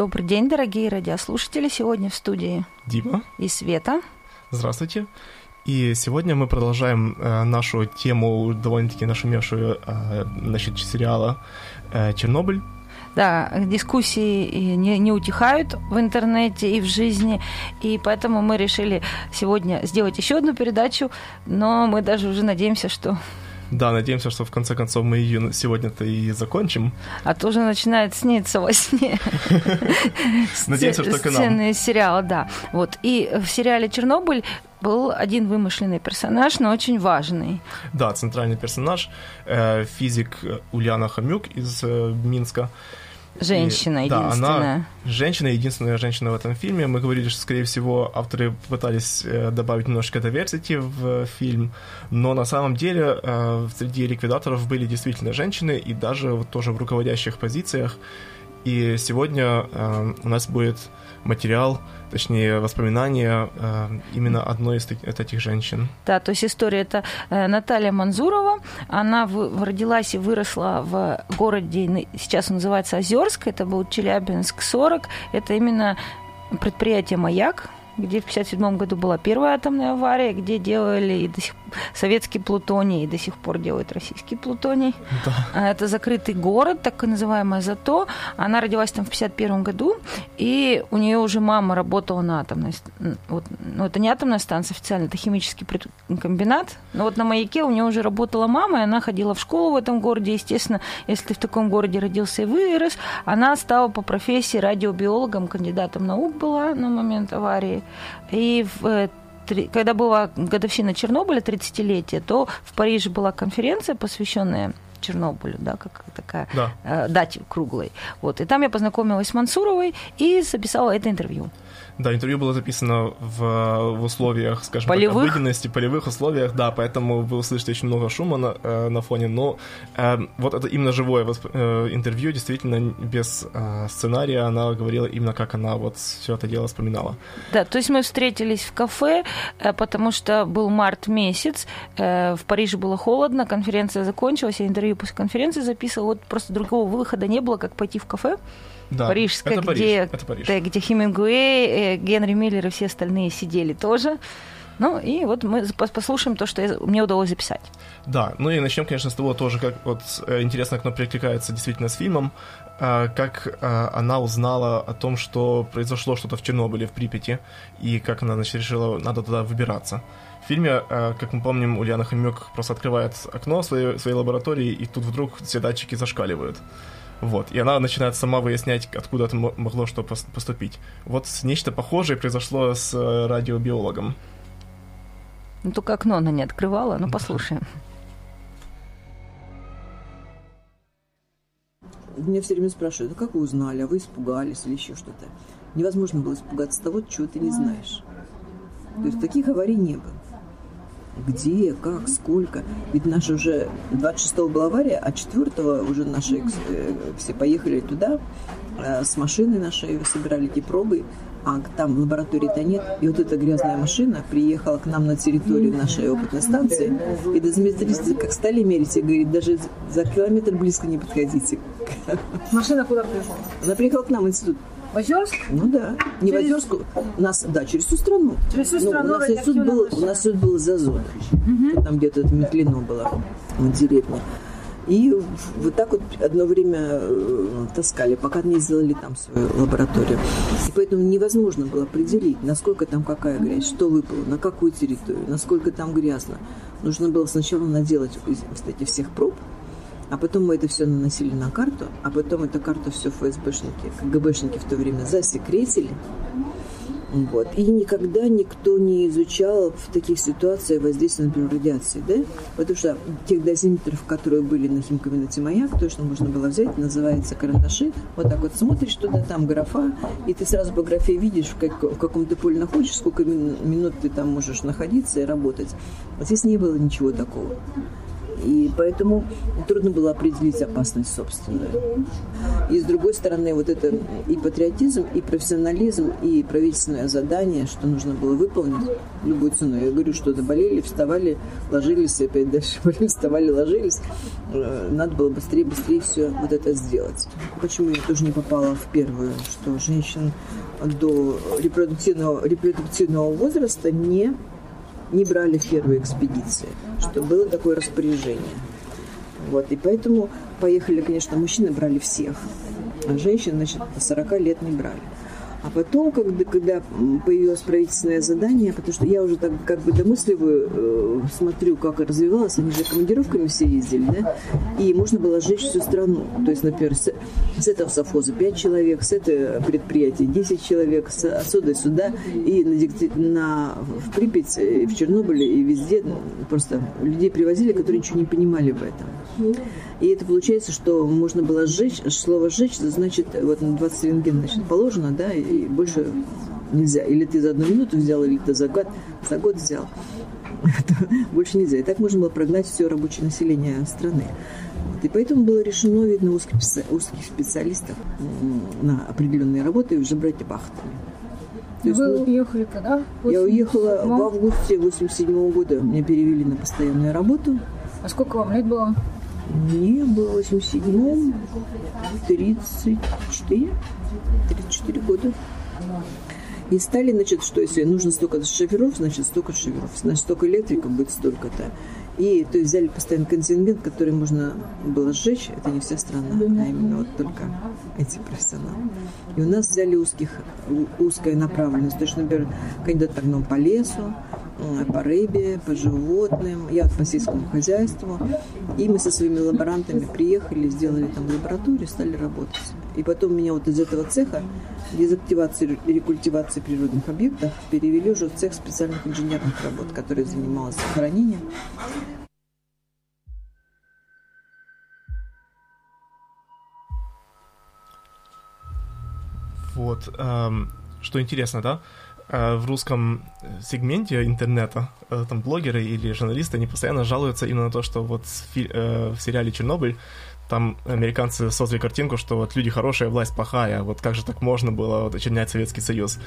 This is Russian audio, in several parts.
Добрый день, дорогие радиослушатели. Сегодня в студии Дима и Света. Здравствуйте. И сегодня мы продолжаем э, нашу тему, довольно-таки нашумевшую, э, насчет сериала э, «Чернобыль». Да, дискуссии не, не утихают в интернете и в жизни, и поэтому мы решили сегодня сделать еще одну передачу, но мы даже уже надеемся, что да, надеемся, что в конце концов мы ее сегодня-то и закончим. А то уже начинает сниться во сне. Надеемся, что к нам. Сцены сериала, да. Вот. И в сериале «Чернобыль» был один вымышленный персонаж, но очень важный. Да, центральный персонаж, э, физик Ульяна Хомюк из э, Минска. Женщина и, единственная. Да, она женщина, единственная женщина в этом фильме. Мы говорили, что, скорее всего, авторы пытались э, добавить немножко diversity в фильм, но на самом деле э, среди ликвидаторов были действительно женщины, и даже вот тоже в руководящих позициях. И сегодня э, у нас будет материал, точнее, воспоминания э, именно одной из этих женщин. Да, то есть история это э, Наталья Манзурова. Она в, родилась и выросла в городе, сейчас он называется Озерск, это был Челябинск 40. Это именно предприятие «Маяк», где в 1957 году была первая атомная авария, где делали и до сих советский плутоний, и до сих пор делают российский плутоний. Да. А, это закрытый город, так называемый Зато. Она родилась там в 1951 году, и у нее уже мама работала на атомной... Вот, ну, это не атомная станция официально, это химический комбинат. Но вот на маяке у нее уже работала мама, и она ходила в школу в этом городе. Естественно, если ты в таком городе родился и вырос, она стала по профессии радиобиологом, кандидатом наук была на момент аварии. И в э, когда была годовщина Чернобыля, 30-летие, то в Париже была конференция, посвященная Чернобылю, да, как такая да. э, дате круглой. Вот. И там я познакомилась с Мансуровой и записала это интервью. Да, интервью было записано в, в условиях, скажем полевых? так, обыденности, полевых условиях, да, поэтому вы услышите очень много шума на, э, на фоне, но э, вот это именно живое восп... э, интервью, действительно, без э, сценария, она говорила именно, как она вот все это дело вспоминала. Да, то есть мы встретились в кафе, э, потому что был март месяц, э, в Париже было холодно, конференция закончилась, я интервью после конференции записывала, вот просто другого выхода не было, как пойти в кафе, да, Парижская, это где, это Париж. где Хемингуэй, э, Генри Миллер и все остальные сидели тоже. Ну и вот мы послушаем то, что мне удалось записать. Да, ну и начнем, конечно, с того тоже, как вот э, интересно, как оно перекликается действительно с фильмом, э, как она узнала о том, что произошло что-то в Чернобыле, в Припяти, и как она, значит, решила, надо туда выбираться. В фильме, как мы помним, Ульяна Хомяк просто открывает окно своей, своей лаборатории, и тут вдруг все датчики зашкаливают. Вот. И она начинает сама выяснять, откуда это могло что поступить. Вот нечто похожее произошло с э, радиобиологом. Ну, только окно она не открывала, но послушаем. Меня все время спрашивают, а как вы узнали, а вы испугались или еще что-то. Невозможно было испугаться того, чего ты не знаешь. То есть таких аварий не было где, как, сколько. Ведь наша уже 26-го была авария, а 4-го уже наши э, все поехали туда э, с машиной нашей, собирали эти пробы, а там лаборатории-то нет. И вот эта грязная машина приехала к нам на территорию нашей опытной станции, и дозиметристы как стали мерить, и говорит, даже за километр близко не подходите. Машина куда приехала? Она приехала к нам в институт. В Озерск? Ну да. Не через... в Озерск, нас, да, через всю страну. Через всю страну. Ну, у, нас институт был, у нас институт был за зоной. Угу. Там где-то это Метлино было, в деревне. И вот так вот одно время э, таскали, пока не сделали там свою лабораторию. И поэтому невозможно было определить, насколько там какая грязь, что выпало, на какую территорию, насколько там грязно. Нужно было сначала наделать, кстати, всех проб, А потом мы это все наносили на карту, а потом эту карту все ФСБшники, КГБшники в то время засекретили. Вот. И никогда никто не изучал в таких ситуациях воздействие, например, радиации, да? Потому что тех дозиметров, которые были на химкабинете «Маяк», то, что можно было взять, называется карандаши. Вот так вот смотришь туда, там графа, и ты сразу по графе видишь, в, как, в каком ты поле находишься, сколько минут ты там можешь находиться и работать. А здесь не было ничего такого. И поэтому трудно было определить опасность собственную. И с другой стороны, вот это и патриотизм, и профессионализм, и правительственное задание, что нужно было выполнить любой ценой. Я говорю, что заболели, вставали, ложились, опять дальше болели, вставали, ложились. Э, надо было быстрее, быстрее все вот это сделать. Почему я тоже не попала в первую, что женщин до репродуктивного, репродуктивного возраста не не брали в первой экспедиции, что было такое распоряжение. Вот, и поэтому поехали, конечно, мужчины брали всех, а женщин, значит, по 40 лет не брали. А потом, когда, когда появилось правительственное задание, потому что я уже так как бы домысливаю, э, смотрю, как развивалось, они же командировками все ездили, да, и можно было сжечь всю страну. То есть, например, с, с этого совхоза 5 человек, с этого предприятия 10 человек, с, отсюда сюда, и на, на, в Припять, и в Чернобыле, и везде просто людей привозили, которые ничего не понимали в этом. И это получается, что можно было сжечь, слово сжечь, значит, вот на 20 рентген значит, положено, да, и больше нельзя. Или ты за одну минуту взял, или ты за год, за год взял. больше нельзя. И так можно было прогнать все рабочее население страны. И поэтому было решено, видно, узких, узких специалистов на определенные работы уже брать пахтами. Вы ну, уехали когда? Я уехала в августе 87 года. Меня перевели на постоянную работу. А сколько вам лет было? Мне было в 87 34, 34 года. И стали, значит, что если нужно столько шоферов, значит, столько шоферов, значит, столько электриков будет столько-то. И то есть взяли постоянно контингент, который можно было сжечь, это не вся страна, а именно вот только эти профессионалы. И у нас взяли узких, узкая направленность, то есть, например, кандидат огном по лесу, по рыбе, по животным, я по сельскому хозяйству. И мы со своими лаборантами приехали, сделали там лабораторию, стали работать. И потом меня вот из этого цеха дезактивации и рекультивации природных объектов перевели уже в цех специальных инженерных работ, который занимался хранением. Вот, эм, что интересно, да? Э, в русском сегменте интернета э, там блогеры или журналисты, они постоянно жалуются именно на то, что вот в, э, в сериале «Чернобыль» там американцы создали картинку, что вот люди хорошие, власть плохая, вот как же так можно было вот, очернять Советский Союз.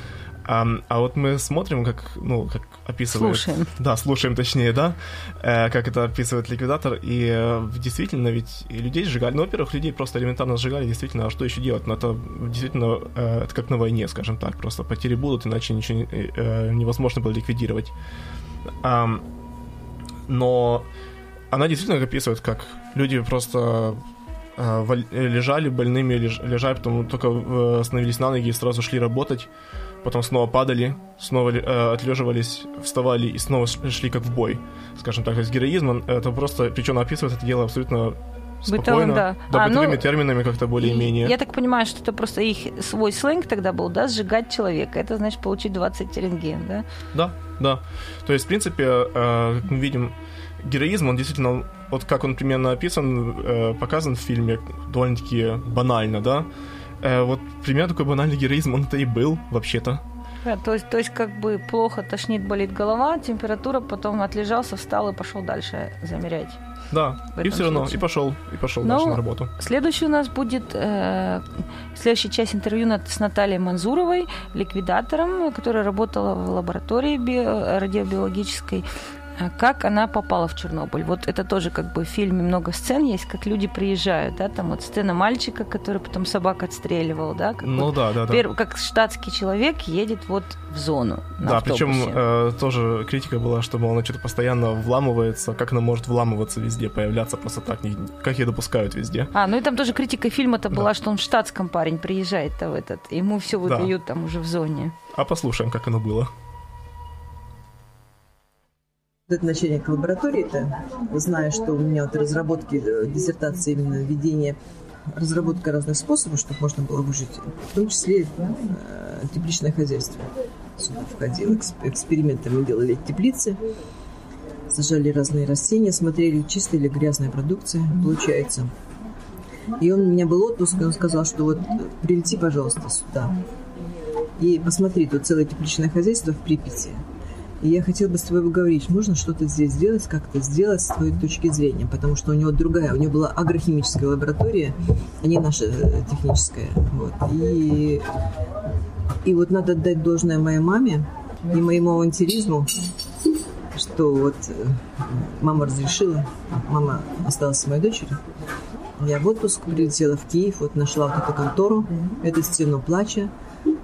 А, а вот мы смотрим, как, ну, как описывает... Слушаем. Да, слушаем точнее, да, э, как это описывает ликвидатор, и э, действительно ведь людей сжигали, ну, во-первых, людей просто элементарно сжигали, действительно, а что еще делать? Ну, это действительно, э, это как на войне, скажем так, просто потери будут, иначе ничего не, э, невозможно было ликвидировать. А, но она действительно описывает, как люди просто э, лежали больными, лежали, потом только э, становились на ноги и сразу шли работать, потом снова падали, снова э, отлеживались, вставали и снова шли как в бой, скажем так. То есть героизм, это просто, причем описывает это дело абсолютно спокойно, Бытовым, да. да а, бытовыми ну, терминами как-то более-менее. Я так понимаю, что это просто их свой сленг тогда был, да, сжигать человека. Это значит получить 20 рентген, да? Да, да. То есть, в принципе, э, как мы видим, героизм, он действительно, вот как он примерно описан, э, показан в фильме, довольно-таки банально, да? Э, вот примерно такой банальный героизм, он это и был, вообще-то. Да, то есть, то есть как бы плохо тошнит, болит голова, температура, потом отлежался, встал и пошел дальше замерять. Да, и все равно, и пошел, и пошел дальше на работу. Следующий у нас будет э, следующая часть интервью с Натальей Манзуровой, ликвидатором, которая работала в лаборатории био, радиобиологической как она попала в Чернобыль. Вот это тоже как бы в фильме много сцен есть, как люди приезжают, да, там вот сцена мальчика, который потом собак отстреливал, да, как ну вот да, да, да. Перв, как штатский человек едет вот в зону. Да, автобусе. причем э, тоже критика была, что мол, она что-то постоянно вламывается, как она может вламываться везде, появляться просто так, не, как ее допускают везде. А, ну и там тоже критика фильма-то да. была, что он в штатском парень приезжает-то в этот, ему все выдают да. там уже в зоне. А послушаем, как оно было. Этот начальник лаборатории-то, зная, что у меня вот разработки э, диссертации именно введение, разработка разных способов, чтобы можно было выжить, в том числе э, тепличное хозяйство. Сюда входил эксперименты мы делали теплицы, сажали разные растения, смотрели, чистая или грязная продукция получается. И он, у меня был отпуск, и он сказал, что вот прилети, пожалуйста, сюда. И посмотри, тут целое тепличное хозяйство в Припяти. И я хотела бы с тобой поговорить, можно что-то здесь сделать, как-то сделать с твоей точки зрения, потому что у него другая, у него была агрохимическая лаборатория, а не наша э, техническая. Вот. И, и вот надо отдать должное моей маме и моему авантюризму, что вот э, мама разрешила, мама осталась с моей дочерью. Я в отпуск прилетела в Киев, вот нашла вот эту контору, эту стену плача,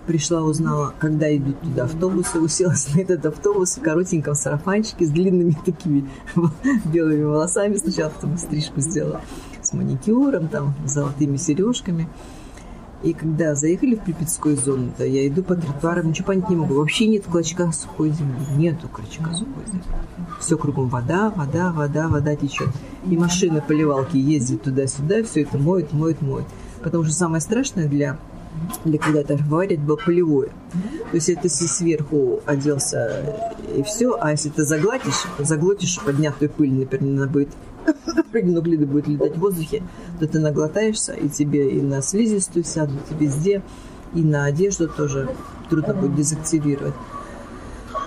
пришла, узнала, когда идут туда автобусы, уселась на этот автобус в коротеньком сарафанчике с длинными такими белыми волосами. Сначала потом стрижку сделала с маникюром, там, с золотыми сережками. И когда заехали в Припятскую зону, то я иду по тротуарам, ничего понять не могу. Вообще нет клочка сухой земли. Нету клочка сухой земли. Все кругом вода, вода, вода, вода течет. И машины поливалки ездят туда-сюда, все это моют, моют, моют. Потому что самое страшное для или когда-то говорят, было полевое. То есть это если сверху оделся и все, а если ты заглотишь, заглотишь поднятую пыль, например, она будет радионуклиды будет летать в воздухе, то ты наглотаешься, и тебе и на слизистую сядут, и везде, и на одежду тоже трудно будет дезактивировать.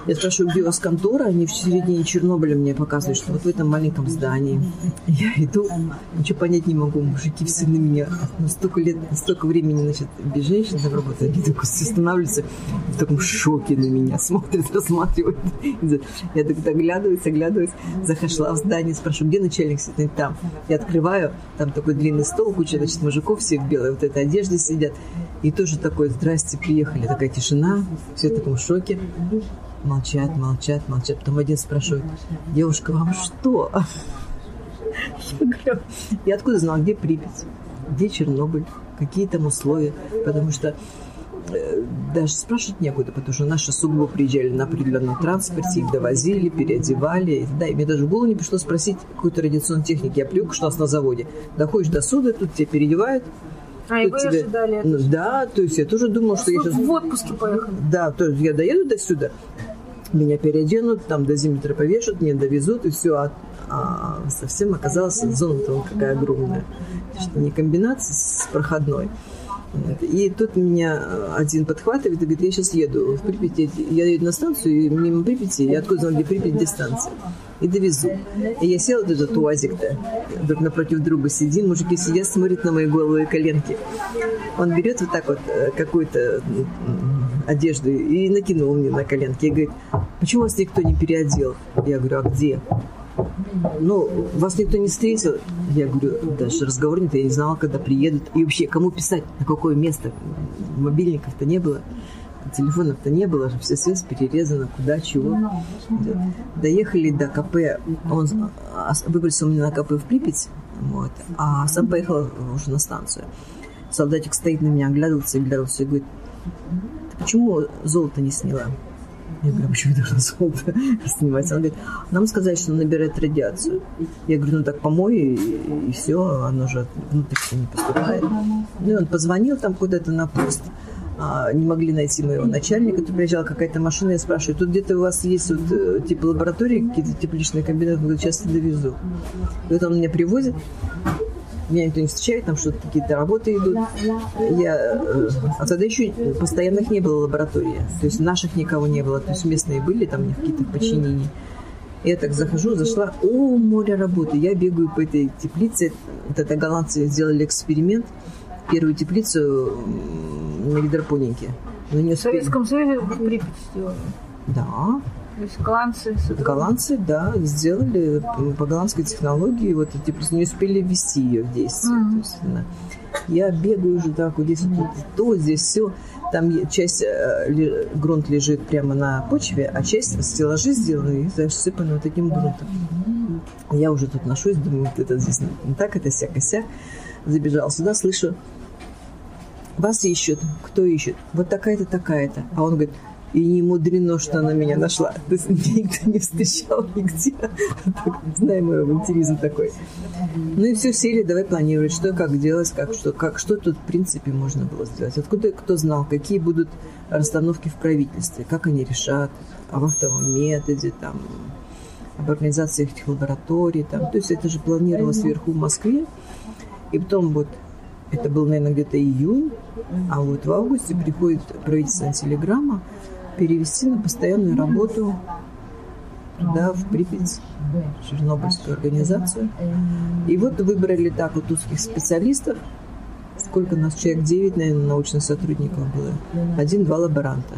Я спрашиваю, где у вас контора? Они в середине Чернобыля мне показывают, что вот в этом маленьком здании. Я иду, ничего понять не могу. Мужики все на меня. Столько лет, столько времени, значит, без женщин там работают. Они так останавливаются в таком шоке на меня. Смотрят, рассматривают. Я так оглядываюсь, оглядываюсь. Захошла в здание, спрашиваю, где начальник сидит? Там. Я открываю, там такой длинный стол, куча, значит, мужиков все в белой вот этой одежде сидят. И тоже такой, здрасте, приехали. Такая тишина, все в таком шоке. Молчат, молчат, молчат. Потом один спрашивает, девушка, вам что? Я говорю, я откуда знала, где Припять, где Чернобыль, какие там условия, потому что э, даже спрашивать некуда, потому что наши сугубо приезжали на определенном транспорте, их довозили, переодевали. Да, и мне даже в голову не пришло спросить какой-то радиационной техники. Я привык, что у нас на заводе. Доходишь до суда, тут тебя переодевают, а, и вы тебе... ожидали это? Ну, да, то есть я тоже думала, что я сейчас... В отпуске поехали. Да, то есть я доеду до сюда, меня переоденут, там дозиметр повешут, мне довезут, и все. А, а совсем оказалась зона-то какая огромная. Что не комбинация с проходной. И тут меня один подхватывает и говорит, я сейчас еду в Припяти. Я еду на станцию, и мимо Припяти, я откуда знал, где Припять, где станция. И довезу. И я села в этот уазик-то, друг напротив друга сидим, мужики сидят, смотрят на мои головы и коленки. Он берет вот так вот э, какую-то одежду и накинул мне на коленки. И говорит, почему вас никто не переодел? Я говорю, а где? Ну, вас никто не встретил. Я говорю, даже разговор нет, я не знала, когда приедут. И вообще, кому писать, на какое место? Мобильников-то не было, телефонов-то не было, все связь перерезана, куда, чего. Доехали до КП, он выбросил меня на КП в Припять, вот, а сам поехал уже на станцию. Солдатик стоит на меня, оглядывался, оглядывался и говорит, почему золото не сняла? Я говорю, «А почему я должна золото снимать? Он говорит, нам сказали, что он набирает радиацию. Я говорю, ну так помой, и, и все, оно же внутрь не поступает. Ну и он позвонил там куда-то на пост, а, не могли найти моего начальника, тут приезжала какая-то машина, я спрашиваю, тут где-то у вас есть вот, типа лаборатории, какие-то тепличные говорит, сейчас довезу. И вот он меня привозит, меня никто не встречает, там что-то какие-то работы идут. Я, э, а тогда еще постоянных не было лаборатории, то есть наших никого не было, то есть местные были там в каких-то подчинений. Я так захожу, зашла, о, море работы. Я бегаю по этой теплице. Вот это голландцы сделали эксперимент. Первую теплицу на гидропонике. Но не В Советском Союзе Припять сделали. Да. То есть голландцы... Голландцы, да, сделали по голландской технологии, вот эти просто не успели ввести ее в действие. Mm-hmm. То есть, да. Я бегаю уже так, вот здесь вот то, здесь все. Там часть э, грунт лежит прямо на почве, а часть стеллажи сделаны и засыпаны вот таким грунтом. Я уже тут ношусь, думаю, вот это здесь не так, это сяк сяк. Забежал сюда, слышу, вас ищут, кто ищет? Вот такая-то, такая-то. А он говорит, И не мудрено, что она меня нашла. То есть меня никто не встречал нигде. Знаем мой авантюризм такой. Ну и все, сели, давай планировать, что как делать, как что, как, что тут в принципе можно было сделать. Откуда кто знал, какие будут расстановки в правительстве, как они решат, о вахтовом методе, там, об организации этих лабораторий. Там. То есть это же планировалось вверху в Москве. И потом вот это был, наверное, где-то июнь, а вот в августе приходит правительственная телеграмма перевести на постоянную работу туда, в Припять, Чернобыльскую организацию. И вот выбрали так вот узких специалистов, сколько нас, человек 9, наверное, научных сотрудников было, один-два лаборанта.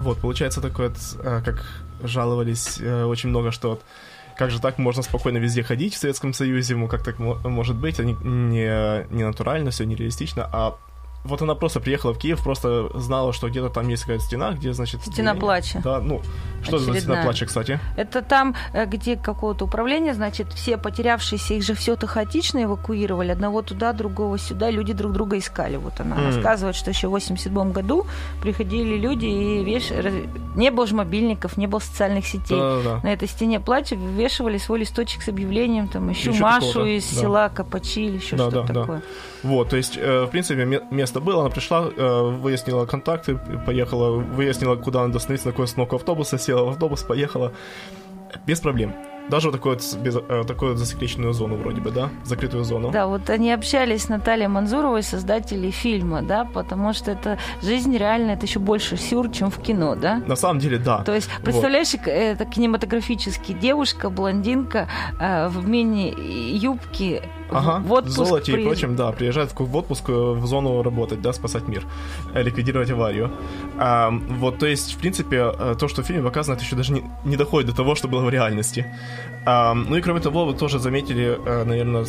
Вот, получается такое, э, как жаловались э, очень много, что как же так можно спокойно везде ходить в Советском Союзе, ему как так может быть, они не, не натурально, все нереалистично, а вот она просто приехала в Киев, просто знала, что где-то там есть какая-то стена, где, значит... Стена где... плача. Да, ну, что Очередная. за стена плача, кстати? Это там, э, где какого-то управления, значит, все потерявшиеся, их же все-то хаотично эвакуировали, одного туда, другого сюда, люди друг друга искали. Вот она mm. рассказывает, что еще в 87 году приходили люди и веш... не было же мобильников, не было социальных сетей. Да-да-да. На этой стене плача вывешивали свой листочек с объявлением, там, ищу еще Машу из да. села Капачи или еще да, что-то да, такое. Да. Вот, то есть, э, в принципе, место было, она пришла, э, выяснила контакты, поехала, выяснила, куда надо остановиться, на какой остановку автобуса, села в автобус, поехала. Без проблем. Даже вот такую вот, без, э, такую вот засекреченную зону вроде бы, да? Закрытую зону. Да, вот они общались с Натальей Манзуровой, создателей фильма, да, потому что это жизнь реально, это еще больше сюр, чем в кино, да? На самом деле, да. То есть, представляешь, вот. это кинематографически девушка, блондинка э, в мини-юбке, ага, в отпуск. В золоте при... и прочем, да, приезжает в отпуск э, в зону работать, да, спасать мир, э, ликвидировать аварию. А, вот, то есть, в принципе, э, то, что в фильме показано, это еще даже не, не доходит до того, что было в реальности. Ну и кроме того, вы тоже заметили, наверное,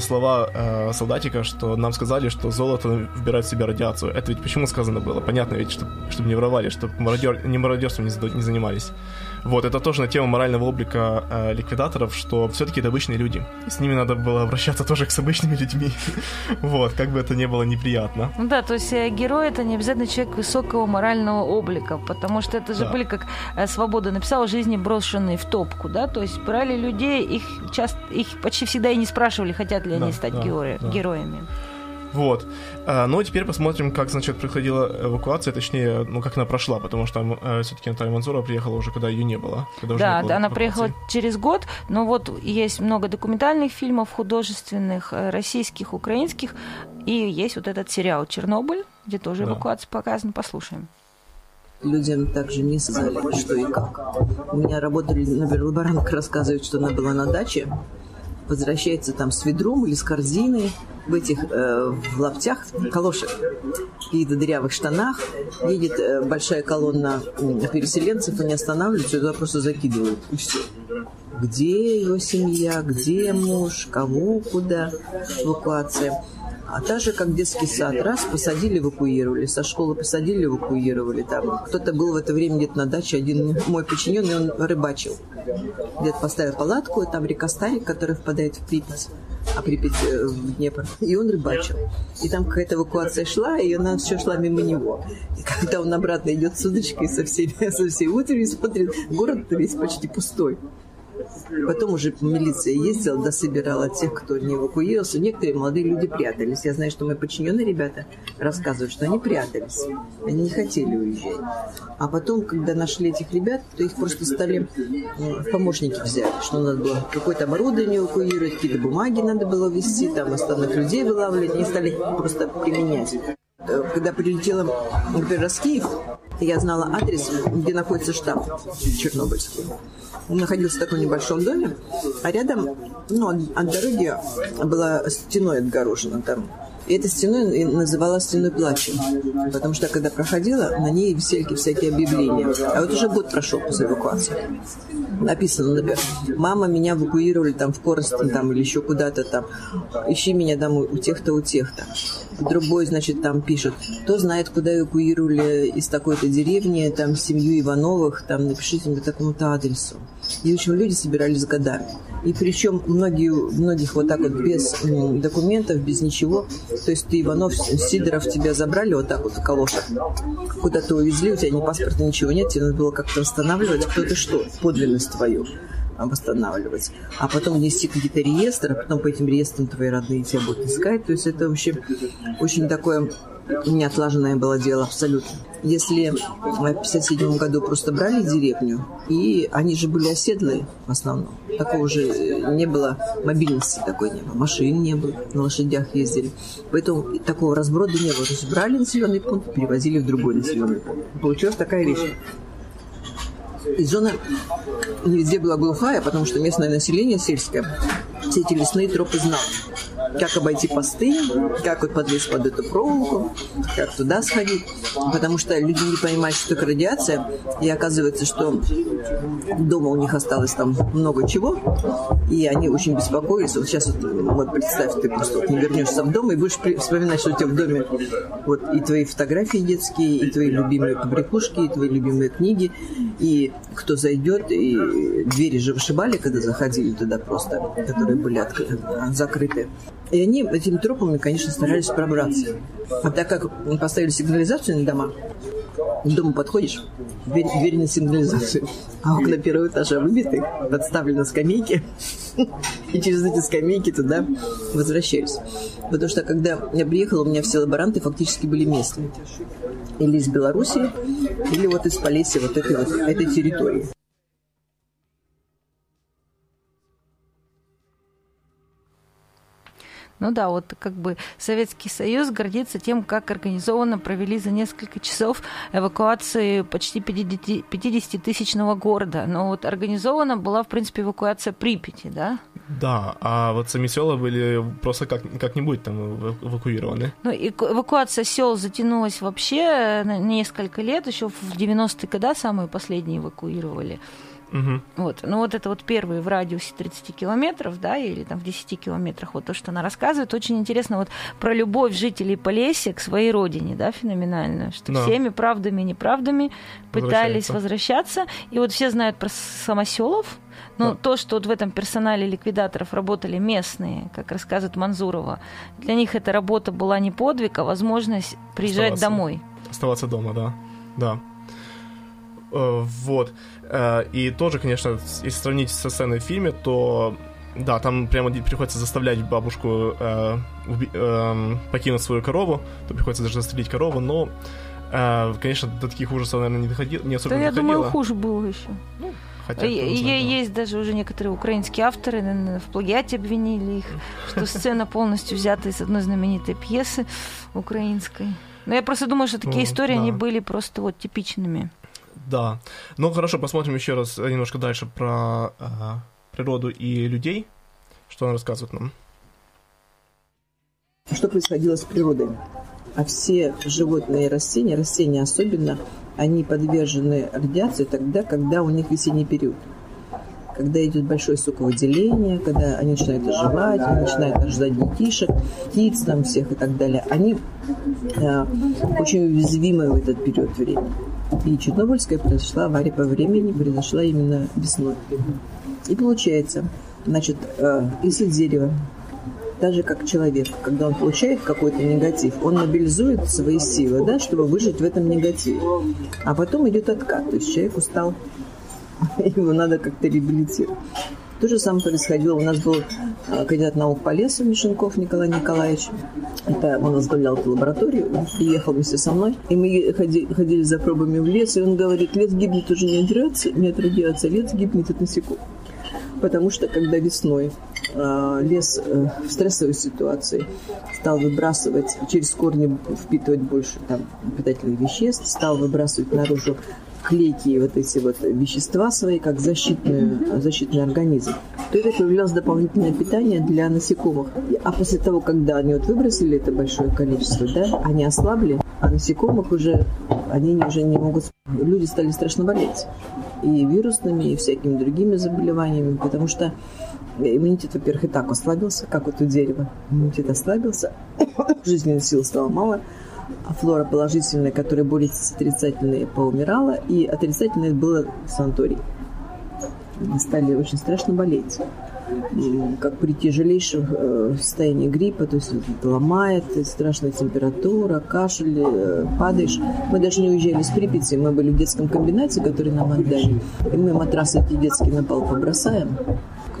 слова солдатика, что нам сказали, что золото вбирает в себя радиацию. Это ведь почему сказано было? Понятно ведь, что, чтобы не воровали, чтобы мародер, не мародерством не занимались. Вот, это тоже на тему морального облика э, ликвидаторов, что все-таки это обычные люди. С ними надо было обращаться тоже как с обычными людьми. вот, как бы это не было неприятно. Ну да, то есть э, герой это не обязательно человек высокого морального облика, потому что это же да. были, как э, Свобода написала, жизни брошенные в топку, да, то есть брали людей, их часто, их почти всегда и не спрашивали, хотят ли да, они стать да, герои, да. героями. Вот. А, ну, а теперь посмотрим, как, значит, происходила эвакуация, точнее, ну, как она прошла, потому что э, все-таки Наталья Манзурова приехала уже, когда ее не было. Когда да, не было да, она приехала через год, но вот есть много документальных фильмов, художественных, э, российских, украинских, и есть вот этот сериал «Чернобыль», где тоже да. эвакуация показана, послушаем людям также не сказали, что и как. У меня работали, например, лаборантка рассказывает, что она была на даче, возвращается там с ведром или с корзиной в этих э, в лаптях, калошах, каких-то дырявых штанах. Едет э, большая колонна переселенцев, они останавливаются, туда просто закидывают. И все. Где его семья, где муж, кого, куда эвакуация. А та же, как детский сад, раз посадили, эвакуировали, со школы посадили, эвакуировали. Там кто-то был в это время где-то на даче, один мой подчиненный, он рыбачил. Где-то поставил палатку, и там река Старик, которая впадает в Припять, а Припять э, в Днепр, и он рыбачил. И там какая-то эвакуация шла, и она все шла мимо него. И когда он обратно идет с удочкой со всей, со всей утью смотрит, город весь почти пустой. Потом уже милиция ездила, дособирала тех, кто не эвакуировался. Некоторые молодые люди прятались. Я знаю, что мои подчиненные ребята рассказывают, что они прятались. Они не хотели уезжать. А потом, когда нашли этих ребят, то их просто стали помощники взять. Что надо было какое-то оборудование эвакуировать, какие-то бумаги надо было вести, там остальных людей вылавливать. Они стали просто применять. Э, когда прилетела, например, из Киев, я знала адрес, где находится штаб Чернобыльский. Он находился в таком небольшом доме, а рядом, ну, от дороги была стеной отгорожена там. И эта стеной называлась стеной плача. Потому что, когда проходила, на ней висели всякие объявления. А вот уже год прошел после эвакуации. Написано, например, мама меня эвакуировали там в Коростен там, или еще куда-то там. Ищи меня там у тех-то, у тех-то. Другой, значит, там пишет, кто знает, куда эвакуировали из такой-то деревни, там, семью Ивановых, там, напишите мне такому-то адресу. И, в общем, люди собирались годами. И причем многие, многих вот так вот без документов, без ничего. То есть ты, Иванов, Сидоров, тебя забрали вот так вот в калошах, куда-то увезли, у тебя ни паспорта, ничего нет, тебе надо было как-то восстанавливать, кто ты что, подлинность твою восстанавливать, а потом внести какие-то реестры, а потом по этим реестрам твои родные тебя будут искать. То есть это вообще очень такое неотлаженное было дело абсолютно. Если в 57 году просто брали деревню, и они же были оседлые в основном, такого же не было, мобильности такой не было, машин не было, на лошадях ездили. Поэтому такого разброда не было. То есть брали населенный пункт, перевозили в другой населенный пункт. Получилась такая вещь. И зона не везде была глухая, потому что местное население сельское. Все эти лесные тропы знало как обойти посты, как вот подлезть под эту проволоку, как туда сходить. Потому что люди не понимают, что такое радиация, и оказывается, что дома у них осталось там много чего, и они очень беспокоились. Вот сейчас вот, вот представь, ты просто вот не вернешься в дом и будешь вспоминать, что у тебя в доме вот и твои фотографии детские, и твои любимые побрякушки, и твои любимые книги, и кто зайдет, и двери же вышибали, когда заходили туда просто, которые были открыты, закрыты. И они этими тропами, конечно, старались пробраться. А так как поставили сигнализацию на дома, к дому подходишь, дверь, дверь на сигнализацию, а окна первого этажа выбиты, подставлены скамейки, и через эти скамейки туда возвращаюсь. Потому что когда я приехала, у меня все лаборанты фактически были местные. Или из Белоруссии, или вот из Полесья, вот этой вот этой территории. Ну да, вот как бы Советский Союз гордится тем, как организованно провели за несколько часов эвакуации почти 50-тысячного города. Но вот организована была, в принципе, эвакуация Припяти, да? Да, а вот сами села были просто как, как-нибудь там эвакуированы. Ну, эвакуация сел затянулась вообще на несколько лет, еще в 90-е годы самые последние эвакуировали. Угу. Вот. Ну, вот это вот первые в радиусе 30 километров, да, или там в 10 километрах, вот то, что она рассказывает, очень интересно вот про любовь жителей Полесья к своей родине, да, феноменально, что да. всеми правдами и неправдами пытались возвращаться. И вот все знают про самоселов, но да. то, что вот в этом персонале ликвидаторов работали местные, как рассказывает Манзурова, для них эта работа была не подвиг, а возможность приезжать Оставаться. домой. Оставаться дома, да. Да. Э, вот. Э, и тоже, конечно, если сравнить со сценой в фильме, то да, там прямо приходится заставлять бабушку э, э, покинуть свою корову, то приходится даже застрелить корову, но, э, конечно, до таких ужасов, наверное, не доходило, не особо да, я доходило. думаю, хуже было еще. Ну, хотя, и, знает, есть даже уже некоторые украинские авторы наверное, в плагиате обвинили их, что сцена полностью взята из одной знаменитой пьесы украинской. Но я просто думаю, что такие Ну, истории, да. они были просто вот типичными. Да. Ну хорошо, посмотрим еще раз э, немножко дальше про э, природу и людей. Что он рассказывает нам? Что происходило с природой? А все животные и растения, растения особенно, они подвержены радиации тогда, когда у них весенний период. Когда идет большое соковыделение, когда они начинают оживать, они начинают рождать детишек, птиц там всех и так далее. Они э, очень уязвимы в этот период времени. И Чернобыльская произошла авария по времени, произошла именно весной. И получается, значит, э, если дерево так же как человек, когда он получает какой-то негатив, он мобилизует свои силы, да, чтобы выжить в этом негативе. А потом идет откат, то есть человек устал, его надо как-то реабилитировать. То же самое происходило. У нас был э, кандидат наук по лесу Мишенков Николай Николаевич. Это он возглавлял эту лабораторию, он приехал вместе со мной. И мы ходили, ходили за пробами в лес, и он говорит, лес гибнет уже не от радиации, не от радиации, а лес гибнет от насекомых. Потому что когда весной лес э, в стрессовой ситуации стал выбрасывать через корни, впитывать больше там, питательных веществ, стал выбрасывать наружу клейкие вот эти вот вещества свои, как защитную, защитный организм, то это появлялось дополнительное питание для насекомых. А после того, когда они вот выбросили это большое количество, да, они ослабли, а насекомых уже, они уже не могут... Люди стали страшно болеть. И вирусными, и всякими другими заболеваниями, потому что иммунитет, во-первых, и так ослабился, как вот у дерева. Иммунитет ослабился, жизненных сил стало мало, флора положительная, которая более отрицательная, поумирала, и в санатории. Они стали очень страшно болеть. Как при тяжелейшем э, состоянии гриппа, то есть ломает, страшная температура, кашель, э, падаешь. Мы даже не уезжали с Припяти, мы были в детском комбинате, который нам отдали, и мы матрасы эти детские на пол побросаем,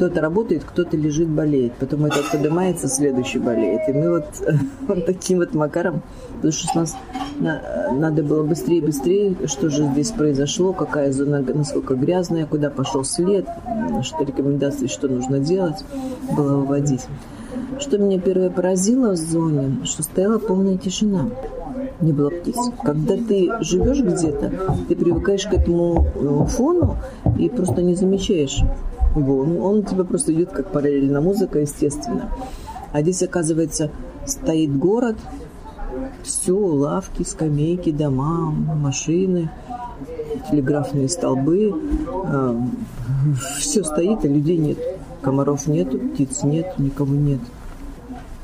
кто-то работает, кто-то лежит, болеет. Потом этот поднимается, следующий болеет. И мы вот, вот таким вот макаром, потому что нас на, надо было быстрее, быстрее, что же здесь произошло, какая зона, насколько грязная, куда пошел след, что рекомендации, что нужно делать, было выводить. Что меня первое поразило в зоне, что стояла полная тишина не было птиц. Когда ты живешь где-то, ты привыкаешь к этому э, фону и просто не замечаешь его. Он, он у тебя просто идет как параллельно музыка, естественно. А здесь, оказывается, стоит город, все, лавки, скамейки, дома, машины, телеграфные столбы, э, все стоит, а людей нет. Комаров нету, птиц нет, никого нет.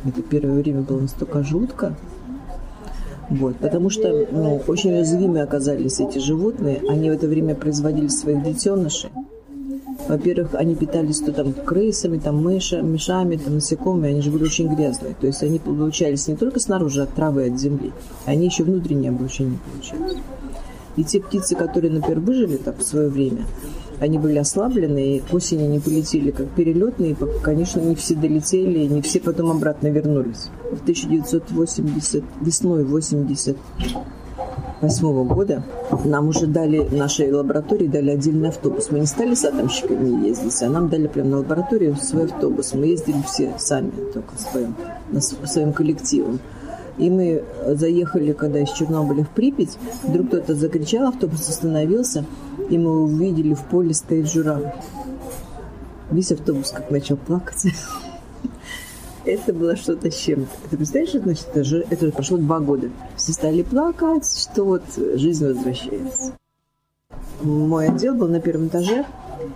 Это первое время было настолько жутко. Вот, потому что ну, очень уязвимы оказались эти животные. Они в это время производили своих детенышей. Во-первых, они питались то там крысами, там мышами, мышами, там насекомыми, они же были очень грязные. То есть они получались не только снаружи от травы, от земли, они еще внутреннее облучение получались. И те птицы, которые, например, выжили так в свое время, они были ослаблены, и к осени они полетели как перелетные, и, конечно, не все долетели, и не все потом обратно вернулись. В 1980, весной 80 восьмого года нам уже дали, в нашей лаборатории дали отдельный автобус. Мы не стали с атомщиками ездить, а нам дали прямо на лабораторию свой автобус. Мы ездили все сами, только своим, своим коллективом. И мы заехали, когда из Чернобыля в Припять, вдруг кто-то закричал, автобус остановился, и мы увидели, в поле стоит журавль. Весь автобус как начал плакать. Это было что-то с чем-то. Ты представляешь, что значит, это, же, это прошло два года. Все стали плакать, что вот жизнь возвращается. Мой отдел был на первом этаже,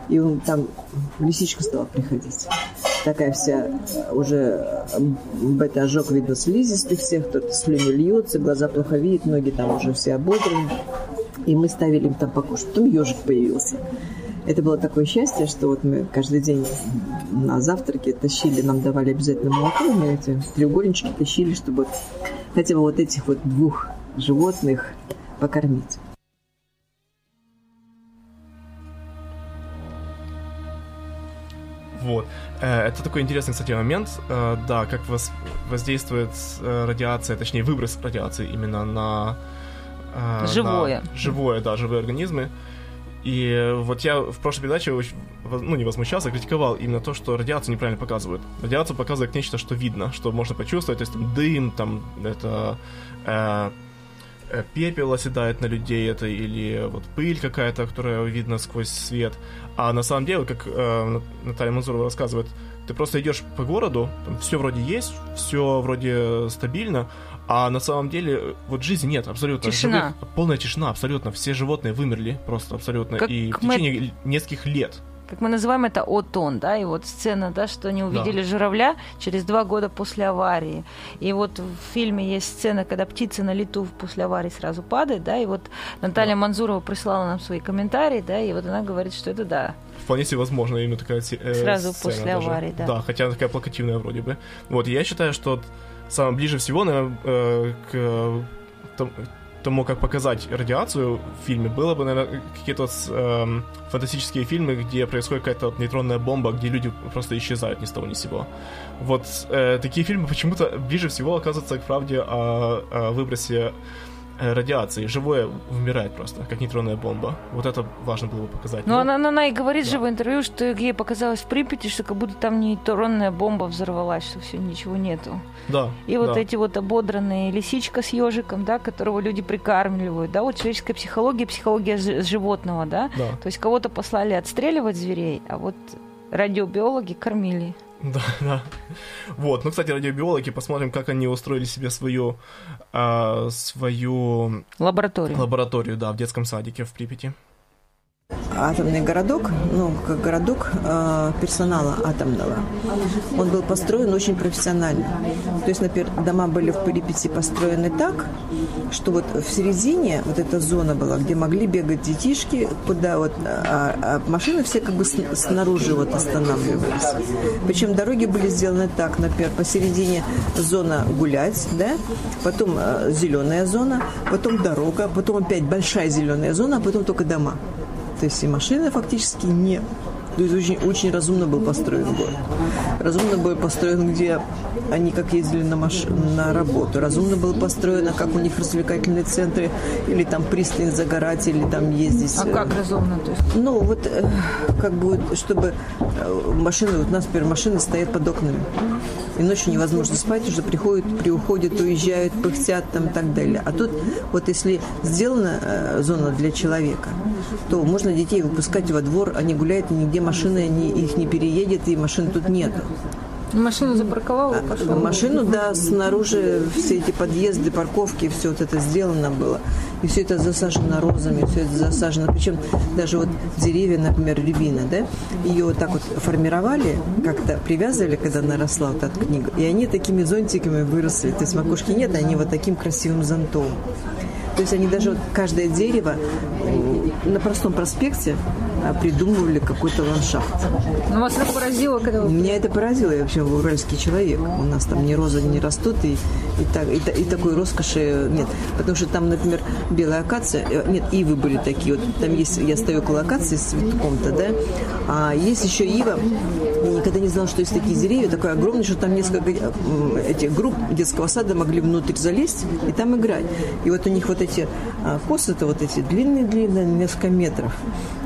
и он, там лисичка стала приходить. Такая вся уже бета-ожог, видно, слизистых всех, кто-то слюни льется, глаза плохо видят, ноги там уже все ободрены. И мы ставили им там покушать. Потом ежик появился. Это было такое счастье, что вот мы каждый день на завтраке тащили, нам давали обязательно молоко, мы эти треугольнички тащили, чтобы хотя бы вот этих вот двух животных покормить. Вот. Э, это такой интересный, кстати, момент, э, да, как воздействует э, радиация, точнее, выброс радиации именно на... Живое. На живое, да, живые организмы. И вот я в прошлой передаче ну, не возмущался, а критиковал именно то, что радиацию неправильно показывают. Радиацию показывает нечто, что видно, что можно почувствовать, то есть там дым, там это э, э, пепел оседает на людей, это или вот пыль какая-то, которая видна сквозь свет. А на самом деле, как э, Наталья Мазурова рассказывает, ты просто идешь по городу, там все вроде есть, все вроде стабильно, а на самом деле, вот жизни нет абсолютно. Тишина. Живых, полная тишина абсолютно. Все животные вымерли просто абсолютно. Как и в мы... течение нескольких лет. Как мы называем это отон, да, и вот сцена, да, что они увидели да. журавля через два года после аварии. И вот в фильме есть сцена, когда птица на лету после аварии сразу падает, да, и вот Наталья да. Манзурова прислала нам свои комментарии, да, и вот она говорит, что это да. Вполне себе возможно именно такая э, Сразу сцена после даже. аварии, да. Да, хотя она такая плакативная вроде бы. Вот, я считаю, что самое ближе всего, наверное, э, к тому, как показать радиацию в фильме, было бы, наверное, какие-то э, фантастические фильмы, где происходит какая-то нейтронная бомба, где люди просто исчезают ни с того ни с сего. Вот э, такие фильмы почему-то ближе всего оказываются к правде о, о выбросе э, радиации. Живое вымирает просто, как нейтронная бомба. Вот это важно было бы показать. Но Ну, она, она и говорит да. же в интервью, что ей показалось в Припяти, что как будто там нейтронная бомба взорвалась, что все, ничего нету. Да. И вот да. эти вот ободранные лисичка с ежиком, да, которого люди прикармливают, да, вот человеческая психология, психология животного, да. Да. То есть кого-то послали отстреливать зверей, а вот радиобиологи кормили. Да, да. Вот, ну, кстати, радиобиологи, посмотрим, как они устроили себе свою, а, свою Лабораторию. лабораторию, да, в детском садике в Припяти. Атомный городок, ну, как городок э, персонала атомного, он был построен очень профессионально. То есть, например, дома были в Припяти построены так, что вот в середине вот эта зона была, где могли бегать детишки, куда вот, а, а машины все как бы снаружи вот останавливались. Причем дороги были сделаны так, например, посередине зона гулять, да, потом зеленая зона, потом дорога, потом опять большая зеленая зона, а потом только дома. То есть и машины фактически не... То есть очень, очень разумно был построен город. Разумно был построен, где они как ездили на, маш... на работу. Разумно было построено, как у них развлекательные центры, или там пристань загорать, или там ездить. А э, как разумно? То есть? ну, вот э, как бы, чтобы э, машины, вот у нас, например, машины стоят под окнами. И ночью невозможно спать, уже приходят, приуходят, уезжают, пыхтят там и так далее. А тут вот если сделана э, зона для человека, то можно детей выпускать во двор, они гуляют, нигде машины не, их не переедет, и машин тут нету. Машину запарковал и пошел. Машину, да, снаружи все эти подъезды, парковки, все вот это сделано было. И все это засажено розами, все это засажено. Причем даже вот деревья, например, рябина, да, ее вот так вот формировали, как-то привязывали, когда она росла, вот эта книга. И они такими зонтиками выросли. То есть макушки нет, а они вот таким красивым зонтом. То есть они даже вот каждое дерево на простом проспекте а, придумывали какой-то ландшафт. Ну, вас это поразило, когда вы... Меня это поразило, я вообще уральский человек. У нас там ни розы не растут, и, и, так, и, и такой роскоши нет. Потому что там, например, белая акация, э, нет, ивы были такие. Вот там есть, я стою около акации с цветком-то, да, а есть еще ива. Я никогда не знала, что есть такие деревья, такое огромное, что там несколько этих групп детского сада могли внутрь залезть и там играть. И вот у них вот эти а, косы-то вот эти длинные-длинные, несколько метров.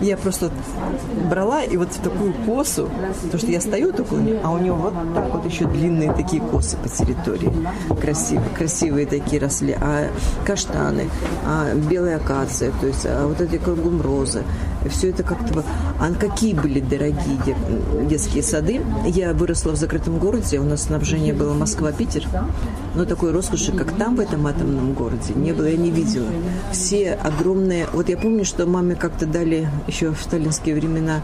Я просто вот брала и вот в такую косу, потому что я стою такой, а у него вот так вот еще длинные такие косы по территории. Красивые, красивые такие росли. А каштаны, а белая акация, то есть а вот эти кругом розы. Все это как-то... А какие были дорогие де- детские сады? Я выросла в закрытом городе, у нас снабжение было Москва-Питер. Но такой роскоши, как там, в этом атомном городе, не было, я не видела. Все огромные... Вот я помню, что маме как-то дали, еще в сталинские времена,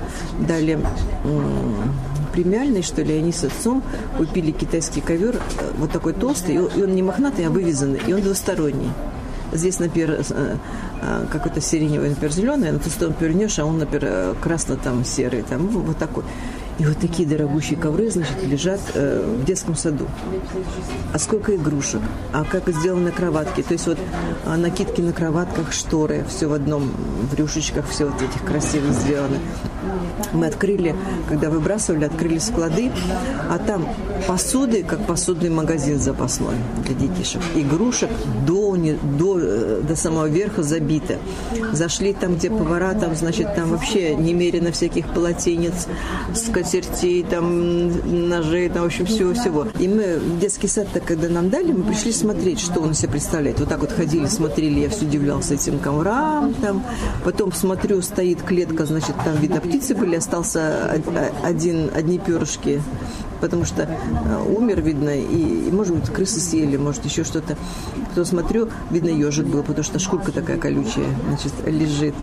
дали премиальный, что ли, они с отцом купили китайский ковер, э, вот такой толстый, и он- не мохнатый, а вывязанный, и он двусторонний. Здесь, например, э, э, какой-то сиреневый, например, зеленый, на ту сторону пернешь, а он, например, э, красно там серый, там ну, вот такой. И вот такие дорогущие ковры, значит, лежат э, в детском саду. А сколько игрушек, а как сделаны кроватки. То есть вот а, накидки на кроватках, шторы, все в одном, в рюшечках, все вот этих красиво сделаны. Мы открыли, когда выбрасывали, открыли склады, а там посуды, как посудный магазин запасной для детишек. Игрушек до, не- до, э, до самого верха забито. Зашли там, где повара, там, значит, там вообще немерено всяких полотенец, скатертей, там, ножей, там, в общем, всего-всего. И мы в детский сад-то, когда нам дали, мы пришли смотреть, что он из себя представляет. Вот так вот ходили, смотрели, я все удивлялся этим коврам, там. Потом смотрю, стоит клетка, значит, там, видно, птицы были, остался од- один, одни перышки потому что э, умер, видно, и, и, может быть, крысы съели, может, еще что-то. Потом смотрю, видно, ежик был, потому что шкурка такая колючая, значит, лежит.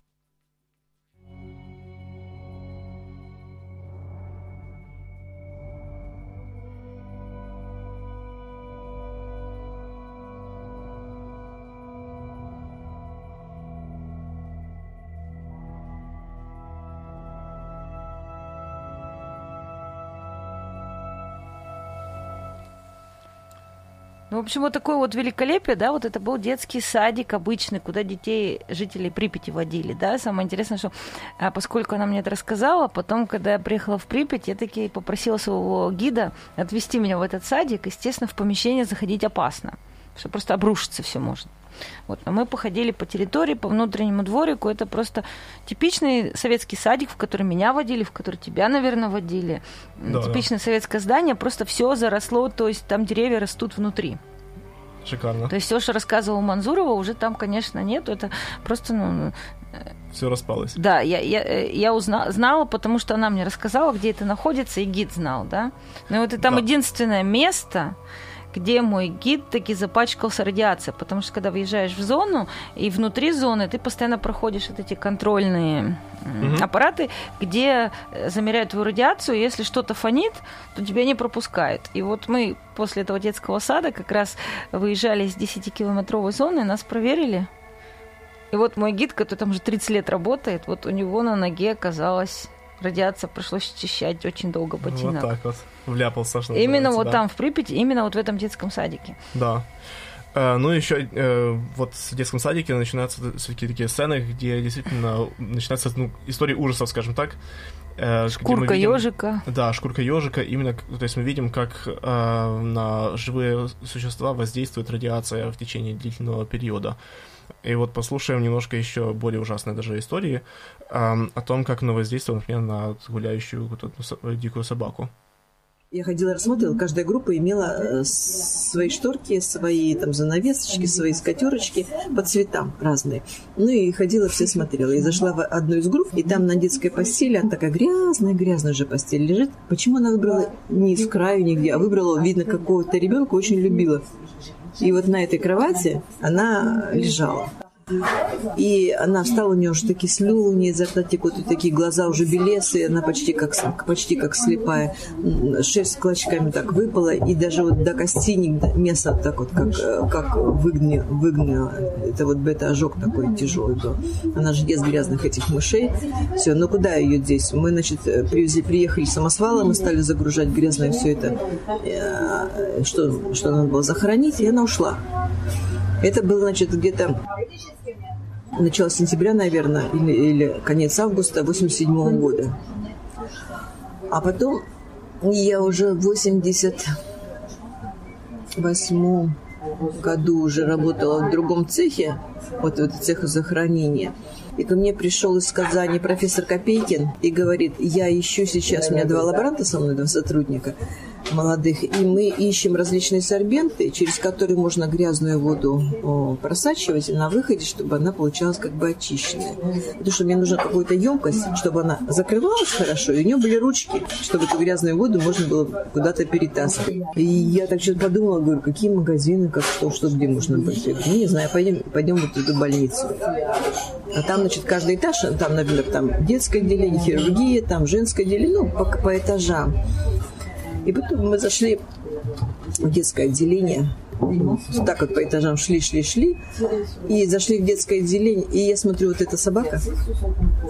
Общем, вот такое вот великолепие, да, вот это был детский садик обычный, куда детей, жителей Припяти водили, да. Самое интересное, что а, поскольку она мне это рассказала, потом, когда я приехала в Припять, я таки попросила своего гида отвезти меня в этот садик. Естественно, в помещение заходить опасно, что просто обрушиться все может. Вот, а мы походили по территории, по внутреннему дворику. Это просто типичный советский садик, в который меня водили, в который тебя, наверное, водили. Да, Типичное советское здание, просто все заросло, то есть там деревья растут внутри. Шикарно. То есть все, что рассказывал Манзурова, уже там, конечно, нет. Это просто, ну, Все распалось. да, я, я, э, я узна, знала, потому что она мне рассказала, где это находится, и гид знал, да. Ну вот и там Да. единственное место, где мой гид таки запачкался радиацией, потому что когда въезжаешь в зону, и внутри зоны ты постоянно проходишь вот эти контрольные Мгм. аппараты, где э, замеряют твою радиацию, если что-то фонит, то тебя не пропускают. И вот мы после этого детского сада как раз выезжали из 10-километровой зоны, нас проверили, и вот мой гид, который там уже 30 лет работает, вот у него на ноге оказалась радиация, пришлось очищать очень долго ботинок. Вот так вот. Вляпался, что Именно вот да. там, в Припяти, именно вот в этом детском садике. Да. Э, Ну, еще э, вот в детском садике начинаются все-таки такие сцены, где действительно начинается ну, история ужасов, скажем так. э, Шкурка видим- ежика. Да, шкурка ежика. Именно, то есть мы видим, как э, на живые существа воздействует радиация в течение длительного периода. И вот послушаем немножко еще более ужасные даже истории эм, о том, как оно воздействует, например, на гуляющую вот эту дикую собаку. Я ходила, рассмотрела, каждая группа имела э, свои шторки, свои там занавесочки, свои скатерочки по цветам разные. Ну и ходила, все смотрела. И зашла в одну из групп, и там на детской постели, такая грязная, грязная же постель лежит. Почему она выбрала не в краю нигде, а выбрала, видно, какого-то ребенка очень любила. И вот на этой кровати она лежала. И она встала, у нее уже такие слюни, изо рта текут, и такие глаза уже белесые, она почти как, с- почти как слепая. Шерсть клочками так выпала, и даже вот до кости не- мясо так вот, как, как выгни, выгнило. Это вот бета-ожог такой тяжелый был. Она же ест грязных этих мышей. Все, ну куда ее здесь? Мы, значит, привезли, приехали самосвалом, мы стали загружать грязное все это, э, что, что надо было захоронить, и она ушла. Это было, значит, где-то начало сентября, наверное, или, или конец августа 87 года. А потом я уже в 88 году уже работала в другом цехе, вот в этом цехе захоронения. И ко мне пришел из Казани профессор Копейкин и говорит, я ищу сейчас, у меня два лаборанта со мной, два сотрудника молодых, и мы ищем различные сорбенты, через которые можно грязную воду просачивать, на выходе, чтобы она получалась как бы очищенная. Потому что мне нужна какая-то емкость, чтобы она закрывалась хорошо, и у нее были ручки, чтобы эту грязную воду можно было куда-то перетаскивать. И я так что-то подумала, говорю, какие магазины, как что, что где можно быть. Я «Ну, не знаю, пойдем, пойдем вот эту больницу. А там, значит, каждый этаж, там, например, там детское отделение, хирургия, там женское отделение, ну, по, по этажам. И потом мы зашли в детское отделение. Так вот по этажам шли, шли, шли. И зашли в детское отделение. И я смотрю, вот эта собака,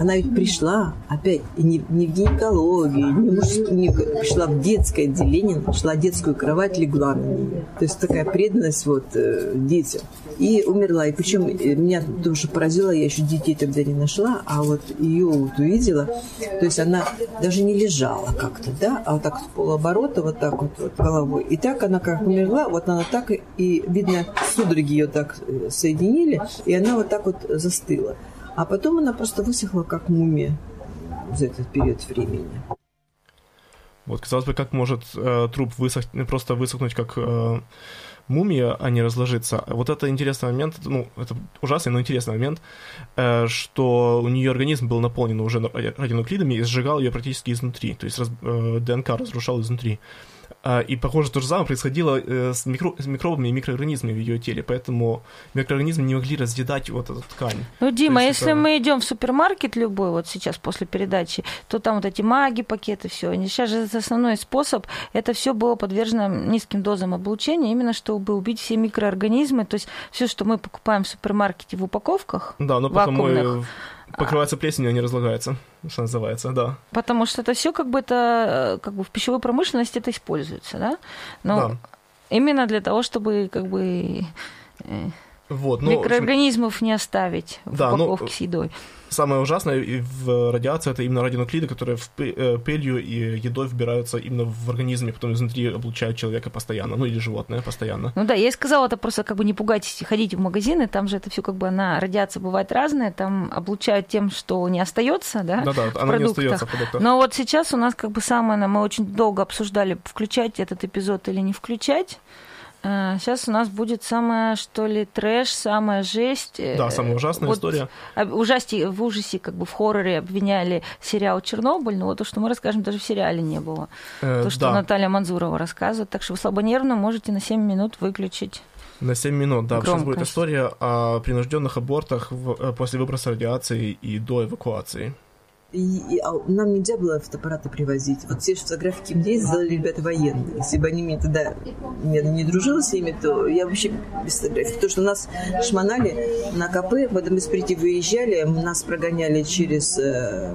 она ведь пришла опять и не, не в гинекологию, не, в мужскую, не пришла в детское отделение, нашла детскую кровать, легла на нее. То есть такая преданность вот э, детям. И умерла. И причем э, меня тоже поразило, я еще детей тогда не нашла, а вот ее вот увидела. То есть она даже не лежала как-то, да, а вот так в полоборота, вот так вот, вот головой. И так она как умерла, вот она так и, и, видно, судороги ее так э, соединили, и она вот так вот застыла. А потом она просто высохла, как мумия за этот период времени. Вот, казалось бы, как может э, труп высох- просто высохнуть, как э, мумия, а не разложиться. Вот это интересный момент, ну, это ужасный, но интересный момент, э, что у нее организм был наполнен уже ради- радионуклидами и сжигал ее практически изнутри, то есть раз- э, ДНК разрушал изнутри. А, И, похоже, то же самое происходило э, с, микро- с микробами и микроорганизмами в ее теле, поэтому микроорганизмы не могли разъедать вот эту ткань. Ну, Дима, есть если это- мы идем в супермаркет любой, вот сейчас после передачи, то там вот эти маги, пакеты, все. Сейчас же это основной способ. Это все было подвержено низким дозам облучения, именно чтобы убить все микроорганизмы. То есть все, что мы покупаем в супермаркете в упаковках, Да, но потом вакуумных, покрывается плесенью, они разлагаются, что называется, да. потому что это все как бы это э, как бы в пищевой промышленности это используется, да? Но Да. именно для того, чтобы как бы э, Вот, ну, в общем, Микроорганизмов не оставить в Да, ну, упаковке с едой. Самое ужасное в радиации это именно радионуклиды, которые в э, пылью и едой вбираются именно в организм и потом изнутри облучают человека постоянно, ну или животное постоянно. Ну да, я и сказала, это просто как бы не пугайтесь, ходите в магазины, там же это все как бы она, радиация бывает разная, там облучают тем, что не остается, да, Да-да, в она не остается в продуктах. Но вот сейчас у нас как бы самое, мы очень долго обсуждали, включать этот эпизод или не включать. Сейчас у нас будет самая, что ли, трэш, самая жесть. Да, Э, самая ужасная вот история. Ужасти, в ужасе, как бы в хорроре обвиняли сериал «Чернобыль», но вот то, что мы расскажем, даже в сериале не было. Э, То, что да, Наталья Манзурова рассказывает. Так что вы слабонервно можете на 7 минут выключить. на 7 минут, да. Сейчас будет история о принужденных абортах в- э, после выброса радиации и до эвакуации. И, и- а нам нельзя было фотоаппараты привозить. Вот все фотографии, где есть, сделали ребята военные. Если бы они мне тогда я не дружила с ними, то я вообще без фотографий. Потому что нас шмонали на КП, потом из прийти выезжали, нас прогоняли через э,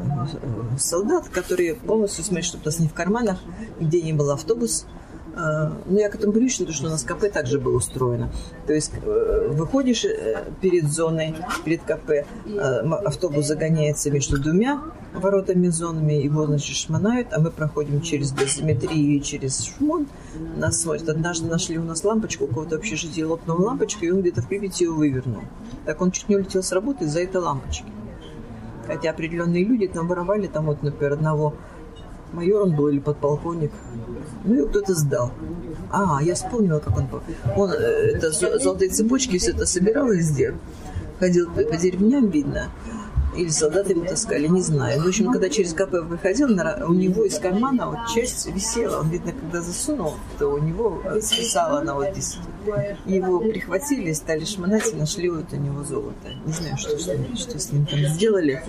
э, солдат, которые полностью смотрели, чтобы нас не в карманах, где не был автобус. Э, Ну, я к этому привычна, потому что у нас КП также было устроено. То есть э, выходишь э, перед зоной, перед КП, м- автобус загоняется между двумя воротами зонами, его, значит, шмонают, а мы проходим через дозиметрию и через шмон. Нас смотрят. Однажды нашли у нас лампочку, у кого-то в общежитии лопнула лампочка, и он где-то в Припяти ее вывернул. Так он чуть не улетел с работы из-за этой лампочки. Хотя определенные люди там воровали, там вот, например, одного майор он был или подполковник. Ну, его кто-то сдал. А, я вспомнила, как он. Он э, это зо- золотые цепочки все это собирал везде. Ходил по деревням, видно. Или солдаты ему таскали, не знаю. В общем, когда через КП выходил, у него из кармана вот часть висела. Он, видно, когда засунул, то у него э, свисала она вот здесь. Его прихватили, стали шмонать и нашли вот у него золото. Не знаю, что ним, что с ним там сделали.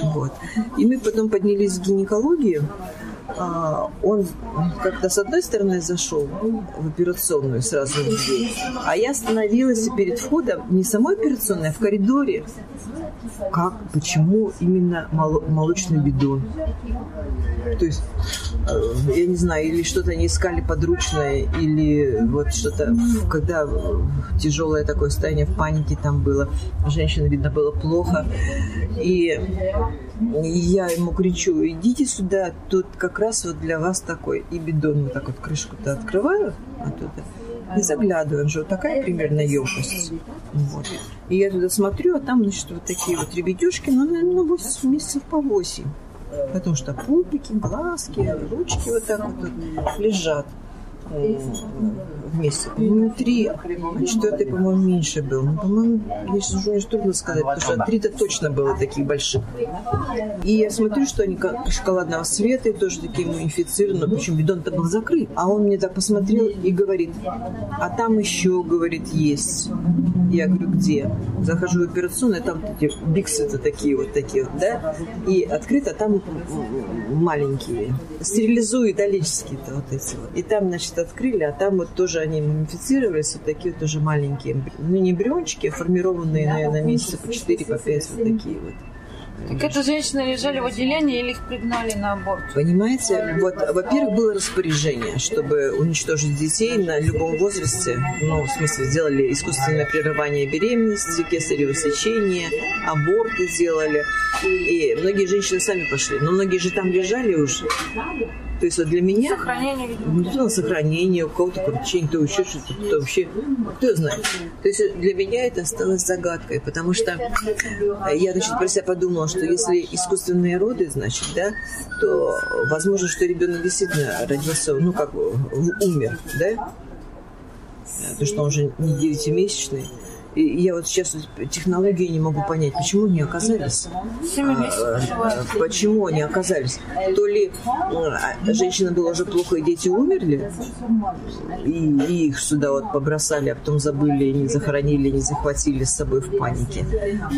Вот. И мы потом поднялись в гинекологию. А, он как-то с одной стороны зашел в операционную сразу в а я остановилась перед входом не самой операционной, а в коридоре. Как, почему именно мол- молочный бидон? То есть, э, я не знаю, или что-то они искали подручное, или вот что-то, когда тяжелое такое состояние в панике там было, женщина, видно, было плохо. И я ему кричу, идите сюда, тут как раз вот для вас такой. И бидон вот так вот крышку-то открываю оттуда и заглядываю, он же вот такая примерно емкость. Вот. И я туда смотрю, а там, значит, вот такие вот ребятюшки, ну, наверное, 8 месяцев по 8. Потому что пупики, глазки, ручки вот так вот тут лежат м, вместе. По-моему, три, четвертый, по-моему, меньше был. Ну, по-моему, я сейчас уже не трудно сказать, потому что три-то точно было таких больших. И я смотрю, что они шоколадного цвета, и тоже такие мумифицированы, причем бидон-то был закрыт. А он мне так посмотрел и говорит, а там еще, говорит, есть. Я говорю, где? Захожу в операционную, там эти биксы-то такие вот такие вот, да? И открыто, а там маленькие. Стерилизуют-алические-то вот эти вот. И там, значит, открыли, а там вот тоже они мумифицировались, вот такие вот тоже маленькие. Ну, не эмбриончики, а формированные, наверное, месяца по 4, по 5, вот такие вот. Так это женщины лежали в отделении или их пригнали на аборт? Понимаете, вот, во-первых, было распоряжение, чтобы уничтожить детей на любом возрасте. Ну, в смысле, сделали искусственное прерывание беременности, кесарево сечение, аборты сделали. И многие женщины сами пошли. Но многие же там лежали уже. То есть вот для меня... Сохранение, видимо. Ну, сохранение, у кого-то кручение, кто еще что-то, кто вообще, кто знает. То есть для меня это осталось загадкой, потому что э, я, значит, про себя подумала, что если искусственные роды, значит, да, то возможно, что ребенок действительно родился, ну, как бы, умер, да, то, что он уже не девятимесячный. Я вот сейчас технологии не могу понять, почему они оказались. Месяцев. А, Почему они оказались? То ли а, женщина была уже плохо, и дети умерли, и, и их сюда вот побросали, а потом забыли, не захоронили, не захватили с собой в панике.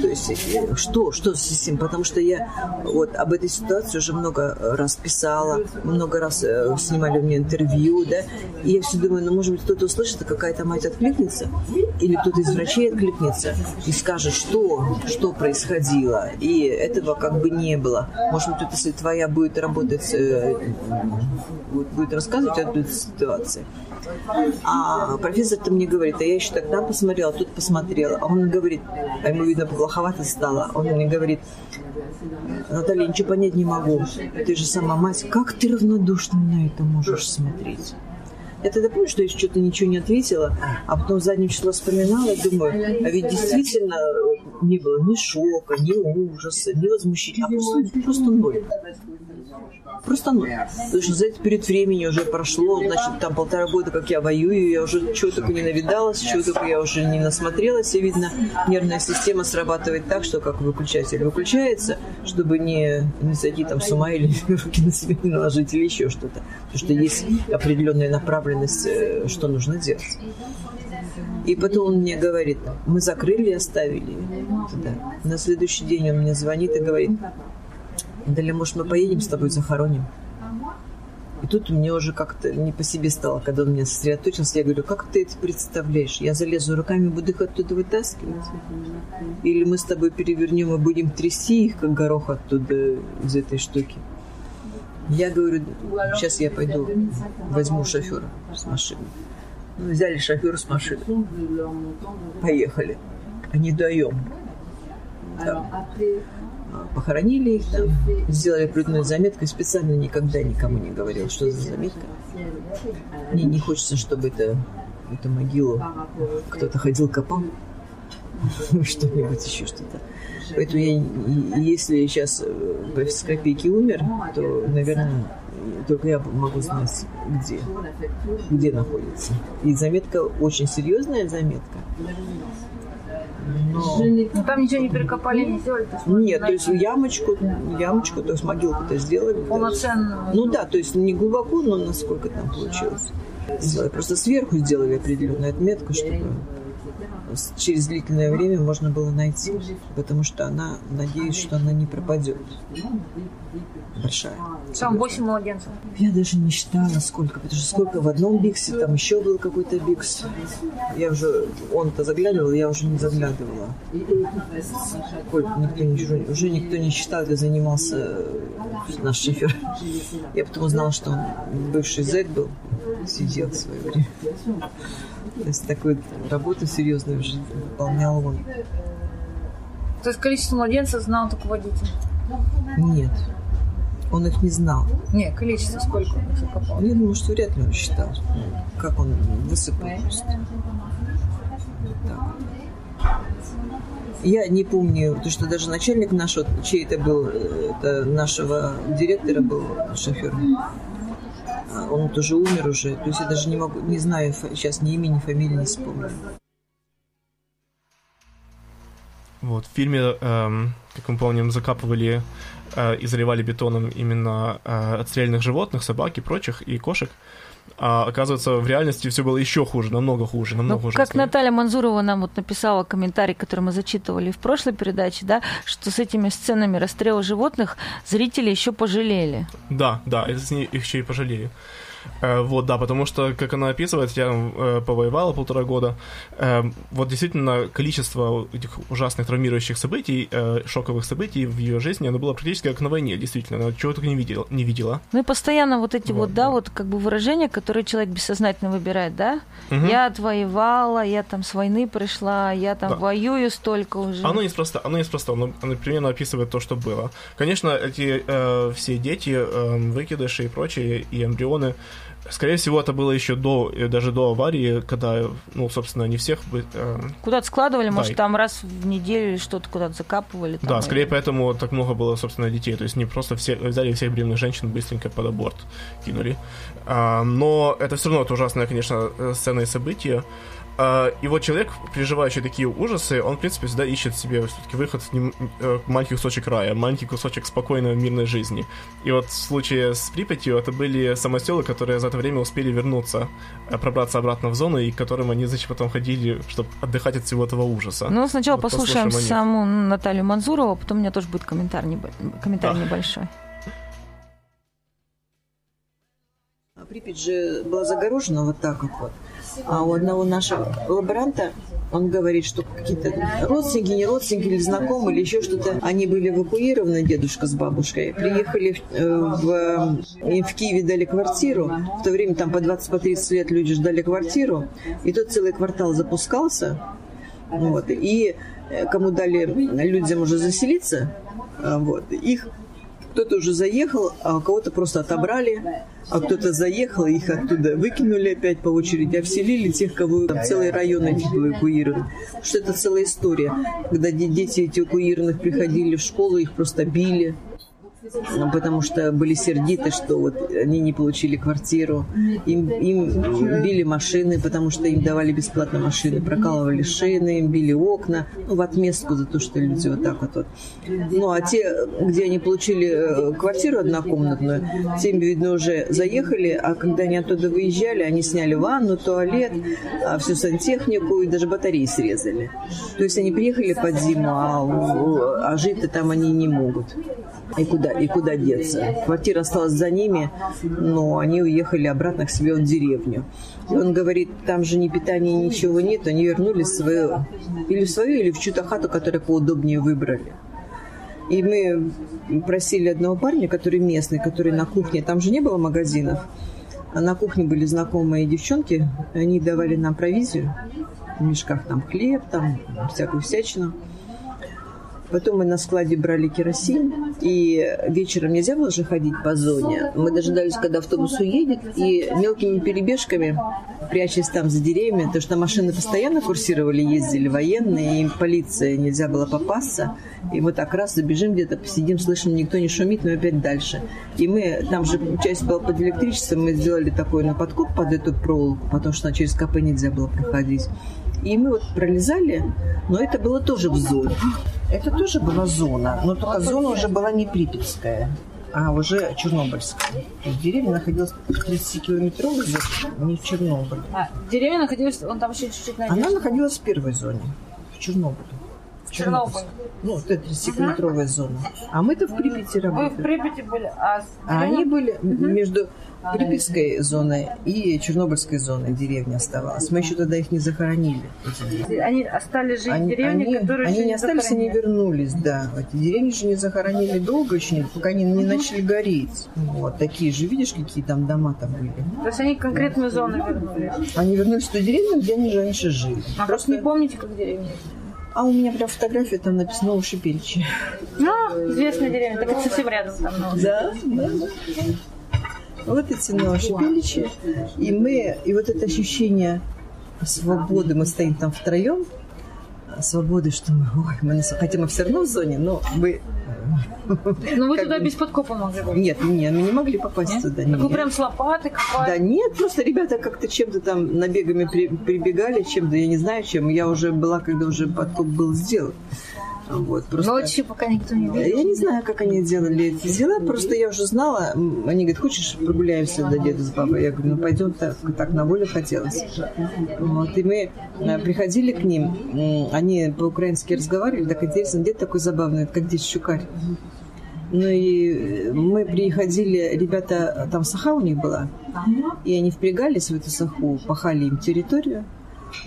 То есть э, что, что с этим? Потому что я вот об этой ситуации уже много раз писала, много раз э, снимали у меня интервью, да, и я все думаю, ну, может быть, кто-то услышит, и какая-то мать откликнется, или кто-то из врачей откликнется и скажет, что, что происходило. И этого как бы не было. Может быть, вот если твоя будет работать, э, будет рассказывать о этой ситуации, а профессор-то мне говорит, а я еще тогда посмотрела, тут посмотрела. А он говорит, а ему, видно, плоховато стало. Он мне говорит, Наталья, ничего понять не могу. Ты же сама мать. Как ты равнодушно на это можешь смотреть? Я тогда помню, что я что-то ничего не ответила, а потом задним числом вспоминала и думаю, а ведь действительно не было ни шока, ни ужаса, ни возмущения, а просто, просто ноль. Просто ну, потому что за этот период времени уже прошло, значит, там полтора года, как я воюю, я уже чего только не навидалась, чего только я уже не насмотрелась, и видно, нервная система срабатывает так, что как выключатель выключается, чтобы не, не сойти там с ума или руки на себя не наложить или еще что-то. Потому что есть определенная направленность, э, что нужно делать. И потом он мне говорит, мы закрыли и оставили. Туда. На следующий день он мне звонит и говорит, Далее, может, мы поедем с тобой захороним? И тут мне уже как-то не по себе стало, когда он меня сосредоточился. Я говорю, как ты это представляешь? Я залезу руками, буду их оттуда вытаскивать? Или мы с тобой перевернем и будем трясти их, как горох оттуда из этой штуки? Я говорю, сейчас я пойду возьму шофера с машины. Ну, взяли шофера с машины. Поехали. А не даем. Да похоронили их там, сделали определенную заметку, специально никогда никому не говорил, что за заметка. Мне не хочется, чтобы это, эту могилу кто-то ходил копал, что-нибудь еще что-то. Поэтому я, если сейчас э, Копейки умер, то, наверное, только я могу знать, где, где находится. И заметка очень серьезная заметка. Но... Но там ничего не перекопали, не сделали? То есть Нет, то есть ямочку, ямочку, то есть могилку-то сделали. Полноценную? Ну да, то есть не глубоко, но насколько там получилось. Сделали. Просто сверху сделали определенную отметку, чтобы через длительное время можно было найти, потому что она, надеюсь, что она не пропадет. Большая. Там 8 младенцев. Я даже не считала, сколько, потому что сколько в одном биксе, там еще был какой-то бикс. Я уже, он-то заглядывал, я уже не заглядывала. Сколько, никто ничего, уже никто не считал, я занимался наш шифер. Я потом узнала, что он бывший зэк был, сидел в свое время. То есть такую работу серьезную в жизни выполнял он. То есть количество младенцев знал только водитель? Нет. Он их не знал. Нет, количество сколько он их закопал? Я думаю, что вряд ли он считал. Как он высыпал просто. Я не помню, потому что даже начальник наш, чей это был, э, это нашего директора был шофер. А, он тоже умер уже. То есть я даже не могу, не знаю сейчас ни имени, ни фамилии, не вспомню. Вот, в фильме, эм, как мы помним, закапывали э, и заливали бетоном именно э, отстрельных животных, собак и прочих, и кошек. А оказывается, в реальности все было еще хуже, намного хуже, намного ну, хуже. Как Наталья Манзурова нам вот написала комментарий, который мы зачитывали в прошлой передаче, да, что с этими сценами расстрела животных зрители еще пожалели. Да, да, их еще и пожалели. Э, вот, да, потому что, как она описывает, я э, повоевала полтора года. Э, вот действительно, количество этих ужасных травмирующих событий, шоковых событий в ее жизни, оно было практически как на войне, действительно. Она чего только не видела. Не видела. Ну и постоянно вот эти вот, вот да, вот как бы выражения, которые человек бессознательно выбирает, да? Угу. Я отвоевала, я там с войны пришла, я там да. воюю столько уже. Оно неспроста, оно неспроста, оно, оно примерно описывает то, что было. Конечно, эти э, все дети, э, выкидыши и прочие, и эмбрионы, Скорее всего, это было еще до, э, даже до аварии, когда, ну, собственно, не всех. Э... Куда-то складывали, да. может, там раз в неделю что-то куда-то закапывали. Там, да, скорее поэтому так много было, собственно, детей. То есть не просто все, взяли всех беременных женщин быстренько под аборт кинули. А, но это все равно это ужасное, конечно, э, сцена и событие. А, и вот человек, переживающий такие ужасы, он, в принципе, всегда ищет себе все-таки выход в э, маленький кусочек рая, маленький кусочек спокойной мирной жизни. И вот в случае с Припятью это были самоселы, которые за это время успели вернуться, э, пробраться обратно в зону, и к которым они, значит, потом ходили, чтобы отдыхать от всего этого ужаса. Ну, сначала вот послушаем, послушаем саму Наталью Манзурову, потом у меня тоже будет комментарий, комментарий а. небольшой. Припять же была загорожена вот так вот. А у одного нашего лаборанта он говорит, что какие-то родственники, не родственники или знакомые, или еще что-то, они были эвакуированы, дедушка с бабушкой, приехали в, э, в, им в Киеве дали квартиру, в то время там по 20-30 лет люди ждали квартиру, и тут целый квартал запускался, вот, и э, кому дали людям уже заселиться, э, вот, их кто-то уже заехал, а у кого-то просто отобрали, а кто-то заехал, их оттуда выкинули опять по очереди, а вселили тех, кого там целые районы типа эвакуированы. Что это целая история. Когда дети эти эвакуированных приходили в школу, их просто били, потому что были сердиты, что вот они не получили квартиру. Им, им били машины, потому что им давали бесплатно машины, прокалывали шины, им били окна, ну, в отместку за то, что люди вот так вот. вот. Ну, а те, где они получили э, квартиру однокомнатную, тем, видно, уже заехали, а когда они оттуда выезжали, они сняли ванну, туалет, а всю сантехнику и даже батареи срезали. То есть они приехали под зиму, а, а жить-то там они не могут. И куда, и куда деться? Квартира осталась за ними, но они уехали обратно к себе в деревню. И он говорит, там же ни питания, ничего нет, они вернулись в свою, или в свою, или в чью-то хату, которую поудобнее выбрали. И мы просили одного парня, который местный, который на кухне, там же не было магазинов, а на кухне были знакомые девчонки, они давали нам провизию, в мешках там хлеб, там всякую всячину. Потом мы на складе брали керосин, и вечером нельзя было же ходить по зоне. Мы дожидались, когда автобус уедет, и мелкими перебежками, прячась там за деревьями, потому что машины постоянно курсировали, ездили военные, и полиция, нельзя было попасться. И мы так раз забежим где-то, посидим, слышим, никто не шумит, но опять дальше. И мы, там же часть была под электричеством, мы сделали такой на подкоп под эту проволоку, потому что через КП нельзя было проходить. И мы вот пролезали, но это было тоже в зоне. Это тоже была зона, но только зона уже была не Припятская, а уже Чернобыльская. В деревне находилась 30-километровой зоне, не в Чернобыле. А, деревня находилась, он там еще чуть-чуть на Она находилась в первой зоне, в Чернобыле. В Чернобыль. Ну, вот это 30-километровая зона. А мы-то в Припяти Вы в работали. Припяти были, а А они деревня- были между Припятской зоной и Чернобыльской зоной деревня оставалась. Мы еще тогда их не захоронили. Они остались жить в Они, деревне, они- которые они не остались, они захоронили. вернулись, да. Эти деревни же не захоронили долго еще, пока они не начали гореть. Вот такие же, видишь, какие там дома там были. То есть они конкретную зону вернули. Они вернулись в ту деревню, где они раньше жили. А просто не помните, как деревня? А у меня прям фотография там написано Ушипельчи. Ну, известная деревня, так это совсем рядом там. ну. Да, да. Вот эти Новошипеличи. И мы, и вот это ощущение свободы, мы стоим там втроем, свободы, что мы, ой, мы на- хотя мы все равно в зоне, но мы... Ну вы туда бы- без подкопа могли бы. Нет, нет, мы не могли попасть туда. Так вы нет. прям с лопатой Да копали. нет, просто ребята как-то чем-то там набегами при- прибегали, чем-то, я не знаю чем. Я уже была, когда уже подкоп был сделан. Вот, просто... Ночью, пока никто не видел. Я не знаю, как они делали эти дела, просто я уже знала. Они говорят, хочешь, прогуляемся до деда с бабой? Я говорю, ну пойдем так, так на волю хотелось. Вот, и мы э, приходили к ним, они по-украински разговаривали, так интересно, дед такой забавный, как дед Щукарь. Ну и э, мы приходили, ребята, там саха у них была, и они впрягались в эту саху, пахали им территорию,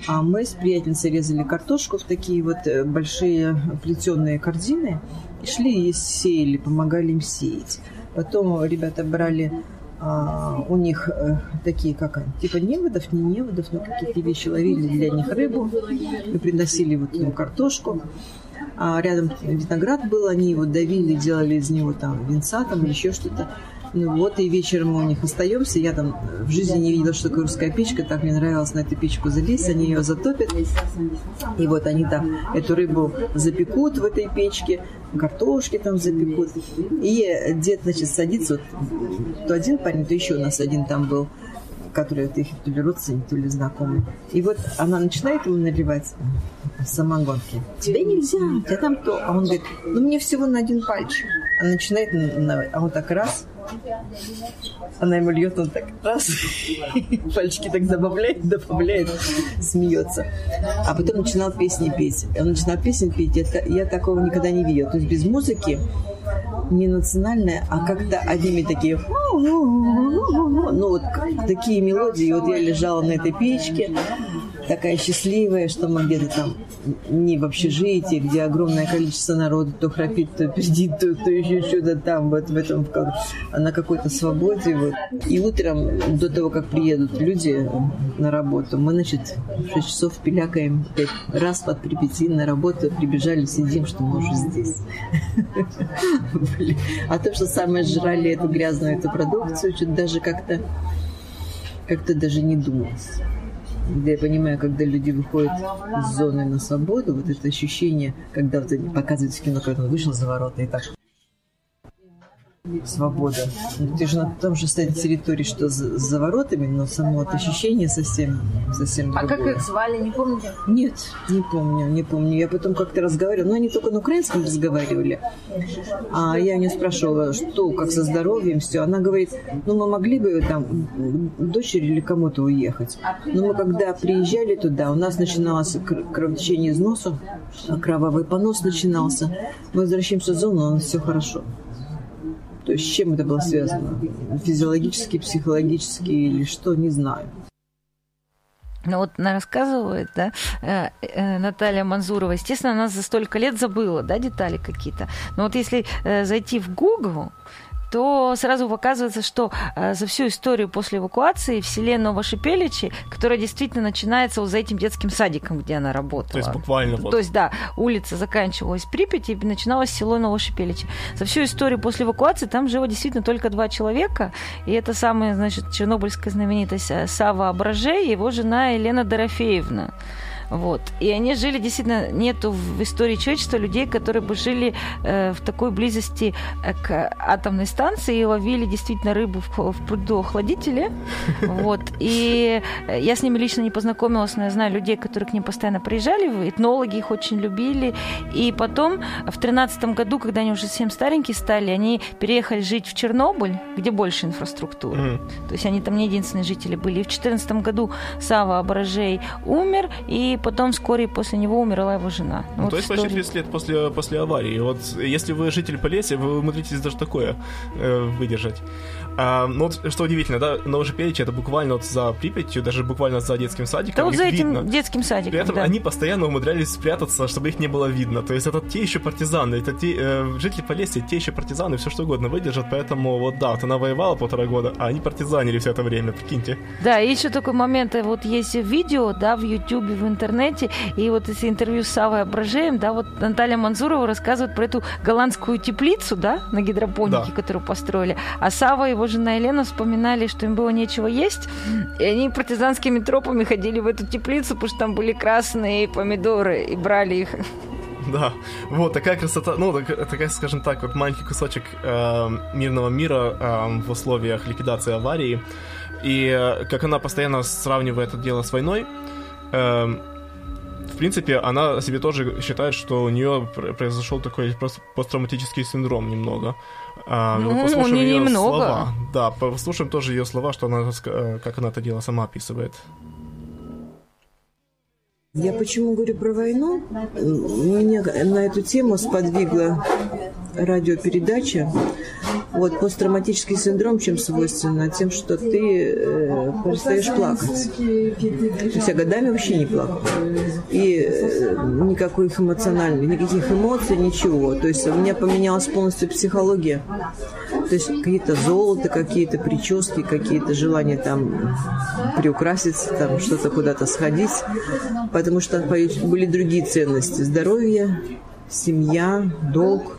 а мы с приятельницей резали картошку в такие вот э, большие плетеные корзины и шли и сеяли, помогали им сеять. Потом ребята брали а, у них э, такие, как они, типа неводов, не неводов, но какие-то вещи ловили для них рыбу и приносили вот им картошку. А рядом виноград был, они его давили, делали из него там винца там или еще что-то. Ну вот, и вечером мы у них остаемся. Я там в жизни не видела, что такое русская печка. Так мне нравилось на эту печку залезть. Они ее затопят. И вот они там эту рыбу запекут в этой печке, картошки там запекут. И дед, значит, садится, вот, то один парень, то еще у нас один там был, который вот их то ли родственник, то ли знакомый. И вот она начинает ему наливать самогонки. Тебе нельзя, тебя там то. А он говорит, ну мне всего на один пальчик. Она начинает, на- на- а он так раз, она ему льет, он так раз, пальчики так добавляет, добавляет, смеется. А потом начинал песни петь. Он начинал песни петь, я, я такого никогда не видела. То есть без музыки, не национальная, а как-то одними такие... Ну, вот такие мелодии. И вот я лежала на этой печке, такая счастливая, что мы где-то там не в общежитии, где огромное количество народу, то храпит, то пердит, то, то еще что-то там, вот в этом, как, на какой-то свободе. Вот. И утром, до того, как приедут люди на работу, мы, значит, в 6 часов пилякаем пять раз под Припяти на работу, прибежали, сидим, что мы уже здесь. А то, что самое жрали эту грязную эту продукцию, что-то даже как-то как-то даже не думалось где я понимаю, когда люди выходят из зоны на свободу, вот это ощущение, когда вот они показывают в кино, когда он вышел за ворота и так свобода. Ты же на том же стадии территории, что за, за воротами, но само вот ощущение совсем, совсем А другое. как их звали, не помните? Нет, не помню, не помню. Я потом как-то разговаривала, но они только на украинском разговаривали. А я у нее спрашивала, что, как со здоровьем, все. Она говорит, ну мы могли бы там дочери или кому-то уехать. Но мы когда приезжали туда, у нас начиналось кр- кровотечение из носа, а кровавый понос начинался. Мы возвращаемся в зону, у нас все хорошо. То есть с чем это было связано? Физиологически, психологически или что, не знаю. Ну вот она рассказывает, да, э, э, Наталья Манзурова, естественно, она за столько лет забыла, да, детали какие-то. Но вот если э, зайти в Google, то сразу показывается, что э, за всю историю после эвакуации в селе Новошипеличи, которая действительно начинается вот за этим детским садиком, где она работала. То есть буквально вот. То есть, да, улица заканчивалась Припяти, и начиналось село Новошипеличи. За всю историю после эвакуации там жило действительно только два человека, и это самая, значит, чернобыльская знаменитость э, Сава Абраже и его жена Елена Дорофеевна. Вот. И они жили, действительно, нету в истории человечества людей, которые бы жили э, в такой близости э, к атомной станции и ловили действительно рыбу в, в пруду охладителе. Вот. И я с ними лично не познакомилась, но я знаю людей, которые к ним постоянно приезжали, этнологи их очень любили. И потом, в тринадцатом году, когда они уже совсем старенькие стали, они переехали жить в Чернобыль, где больше инфраструктуры. Мгм. То есть они там не единственные жители были. И в 2014 году Сава Абражей умер, и потом вскоре после него умерла его жена. Ну, Вот то есть почти история. 30 лет после, после аварии. Вот если вы житель Полесья, вы умудритесь даже такое э, выдержать. А, ну вот что удивительно, да, Новошипеличи это буквально вот за Припятью, даже буквально за детским садиком. Да вот за этим видно. детским садиком, При этом да. они постоянно умудрялись спрятаться, чтобы их не было видно. То есть это те еще партизаны, это те э, жители Полесья, те еще партизаны, все что угодно выдержат. Поэтому вот да, вот она воевала полтора года, а они партизанили все это время, прикиньте. Да, и еще такой момент, э, вот есть видео, да, в Ютубе, в интернете, и вот если интервью с Савой Абражеем, да, вот Наталья Манзурова рассказывает про эту голландскую теплицу, да, на гидропонике, Да. которую построили, а Сава и его жена Елена вспоминали, что им было нечего есть, и они партизанскими тропами ходили в эту теплицу, потому что там были красные помидоры, и брали их. Да, вот такая красота, ну, так- такая, скажем так, вот маленький кусочек э, мирного мира э, в условиях ликвидации аварии. И э, как она постоянно сравнивает это дело с войной, э, в принципе, она себе тоже считает, что у нее пр- произошел такой посттравматический синдром немного. А, Ну, послушаем у неё её немного. слова. Да, послушаем тоже ее слова, что она, э, как она это дело сама описывает. Я почему говорю про войну? Меня на эту тему сподвигла радиопередача. Вот посттравматический синдром чем свойственно? Тем, что ты э, перестаешь плакать. Я годами вообще не плакала. И э, никаких эмоциональных, никаких эмоций, ничего. То есть у меня поменялась полностью психология. То есть какие-то золото, какие-то прически, какие-то желания там приукраситься, там что-то куда-то сходить. Потому что были другие ценности. Здоровье, семья, долг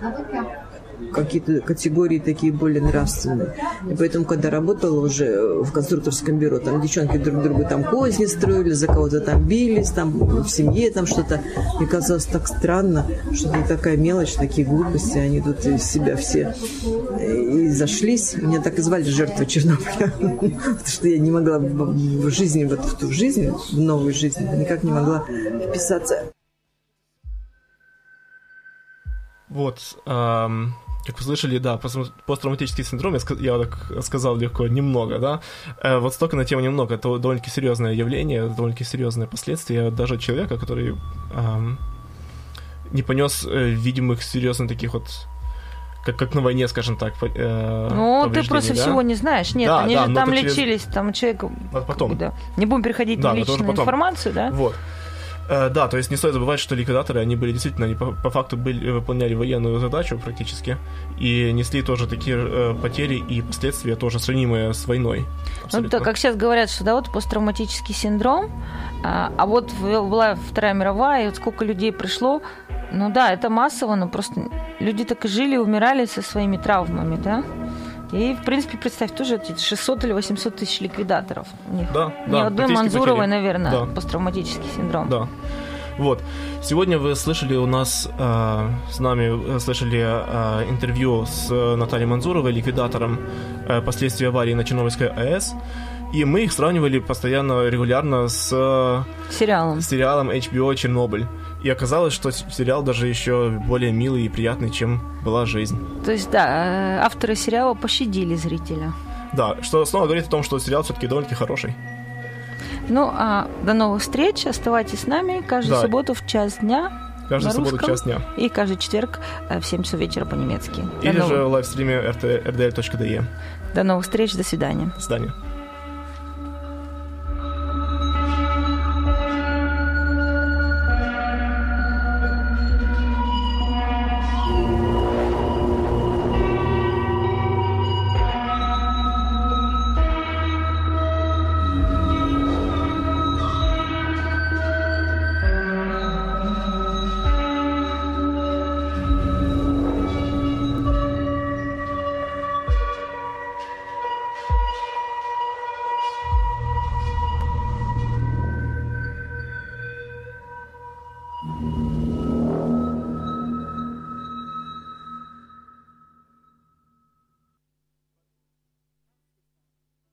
какие-то категории такие более нравственные. И поэтому, когда работала уже в конструкторском бюро, там девчонки друг другу там козни строили, за кого-то там бились, там в семье там что-то. Мне казалось так странно, что это такая мелочь, такие глупости, они тут из себя все э, и зашлись. Меня так и звали жертва Чернобыля. Потому что я не могла в жизни, вот в ту жизнь, в новую жизнь, никак не могла вписаться. Вот, ам, как вы слышали, да, пост- посттравматический синдром, я, я так сказал легко, немного, да. Э, вот столько на тему немного, это довольно-таки серьезное явление, довольно-таки серьезные последствия даже человека, который ам, не понес э, видимых серьезных таких вот как, как на войне, скажем так. э, Ну, ты просто да? всего не знаешь. Нет, Да, они да, же там через- лечились, там человек... Вот потом. Да. Не будем переходить Да, на личную потом. информацию, да? Вот. Э, Да, то есть не стоит забывать, что ликвидаторы, они были действительно, они по, по факту были, выполняли военную задачу практически, и несли тоже такие э, потери и последствия тоже сравнимые с войной. Ну, Абсолютно. да, как сейчас говорят, что да, вот посттравматический синдром, а, а вот была Вторая мировая, и вот сколько людей пришло, ну да, это массово, но просто люди так и жили, умирали со своими травмами, да? И, в принципе, представь, тоже эти 600 или 800 тысяч ликвидаторов. У них Да, Ни да, одной Манзуровой, потери. наверное, Да. посттравматический синдром. Да. Вот. Сегодня вы слышали у нас э, с нами э, слышали э, интервью с э, Натальей Манзуровой, ликвидатором э, последствий аварии на Чернобыльской АЭС. И мы их сравнивали постоянно, регулярно с э, Сериалом. сериалом HBO «Чернобыль». И оказалось, что сериал даже еще более милый и приятный, чем была жизнь. То есть, да, э, авторы сериала пощадили зрителя. Да, что снова говорит о том, что сериал все-таки довольно-таки хороший. Ну, а до новых встреч. Оставайтесь с нами каждую Да. субботу в час дня. Каждую На субботу русском. час дня. И каждый четверг э, в 7 часов вечера по-немецки. Или новых- же в лайвстриме rdl.de. До новых встреч, до свидания. До свидания.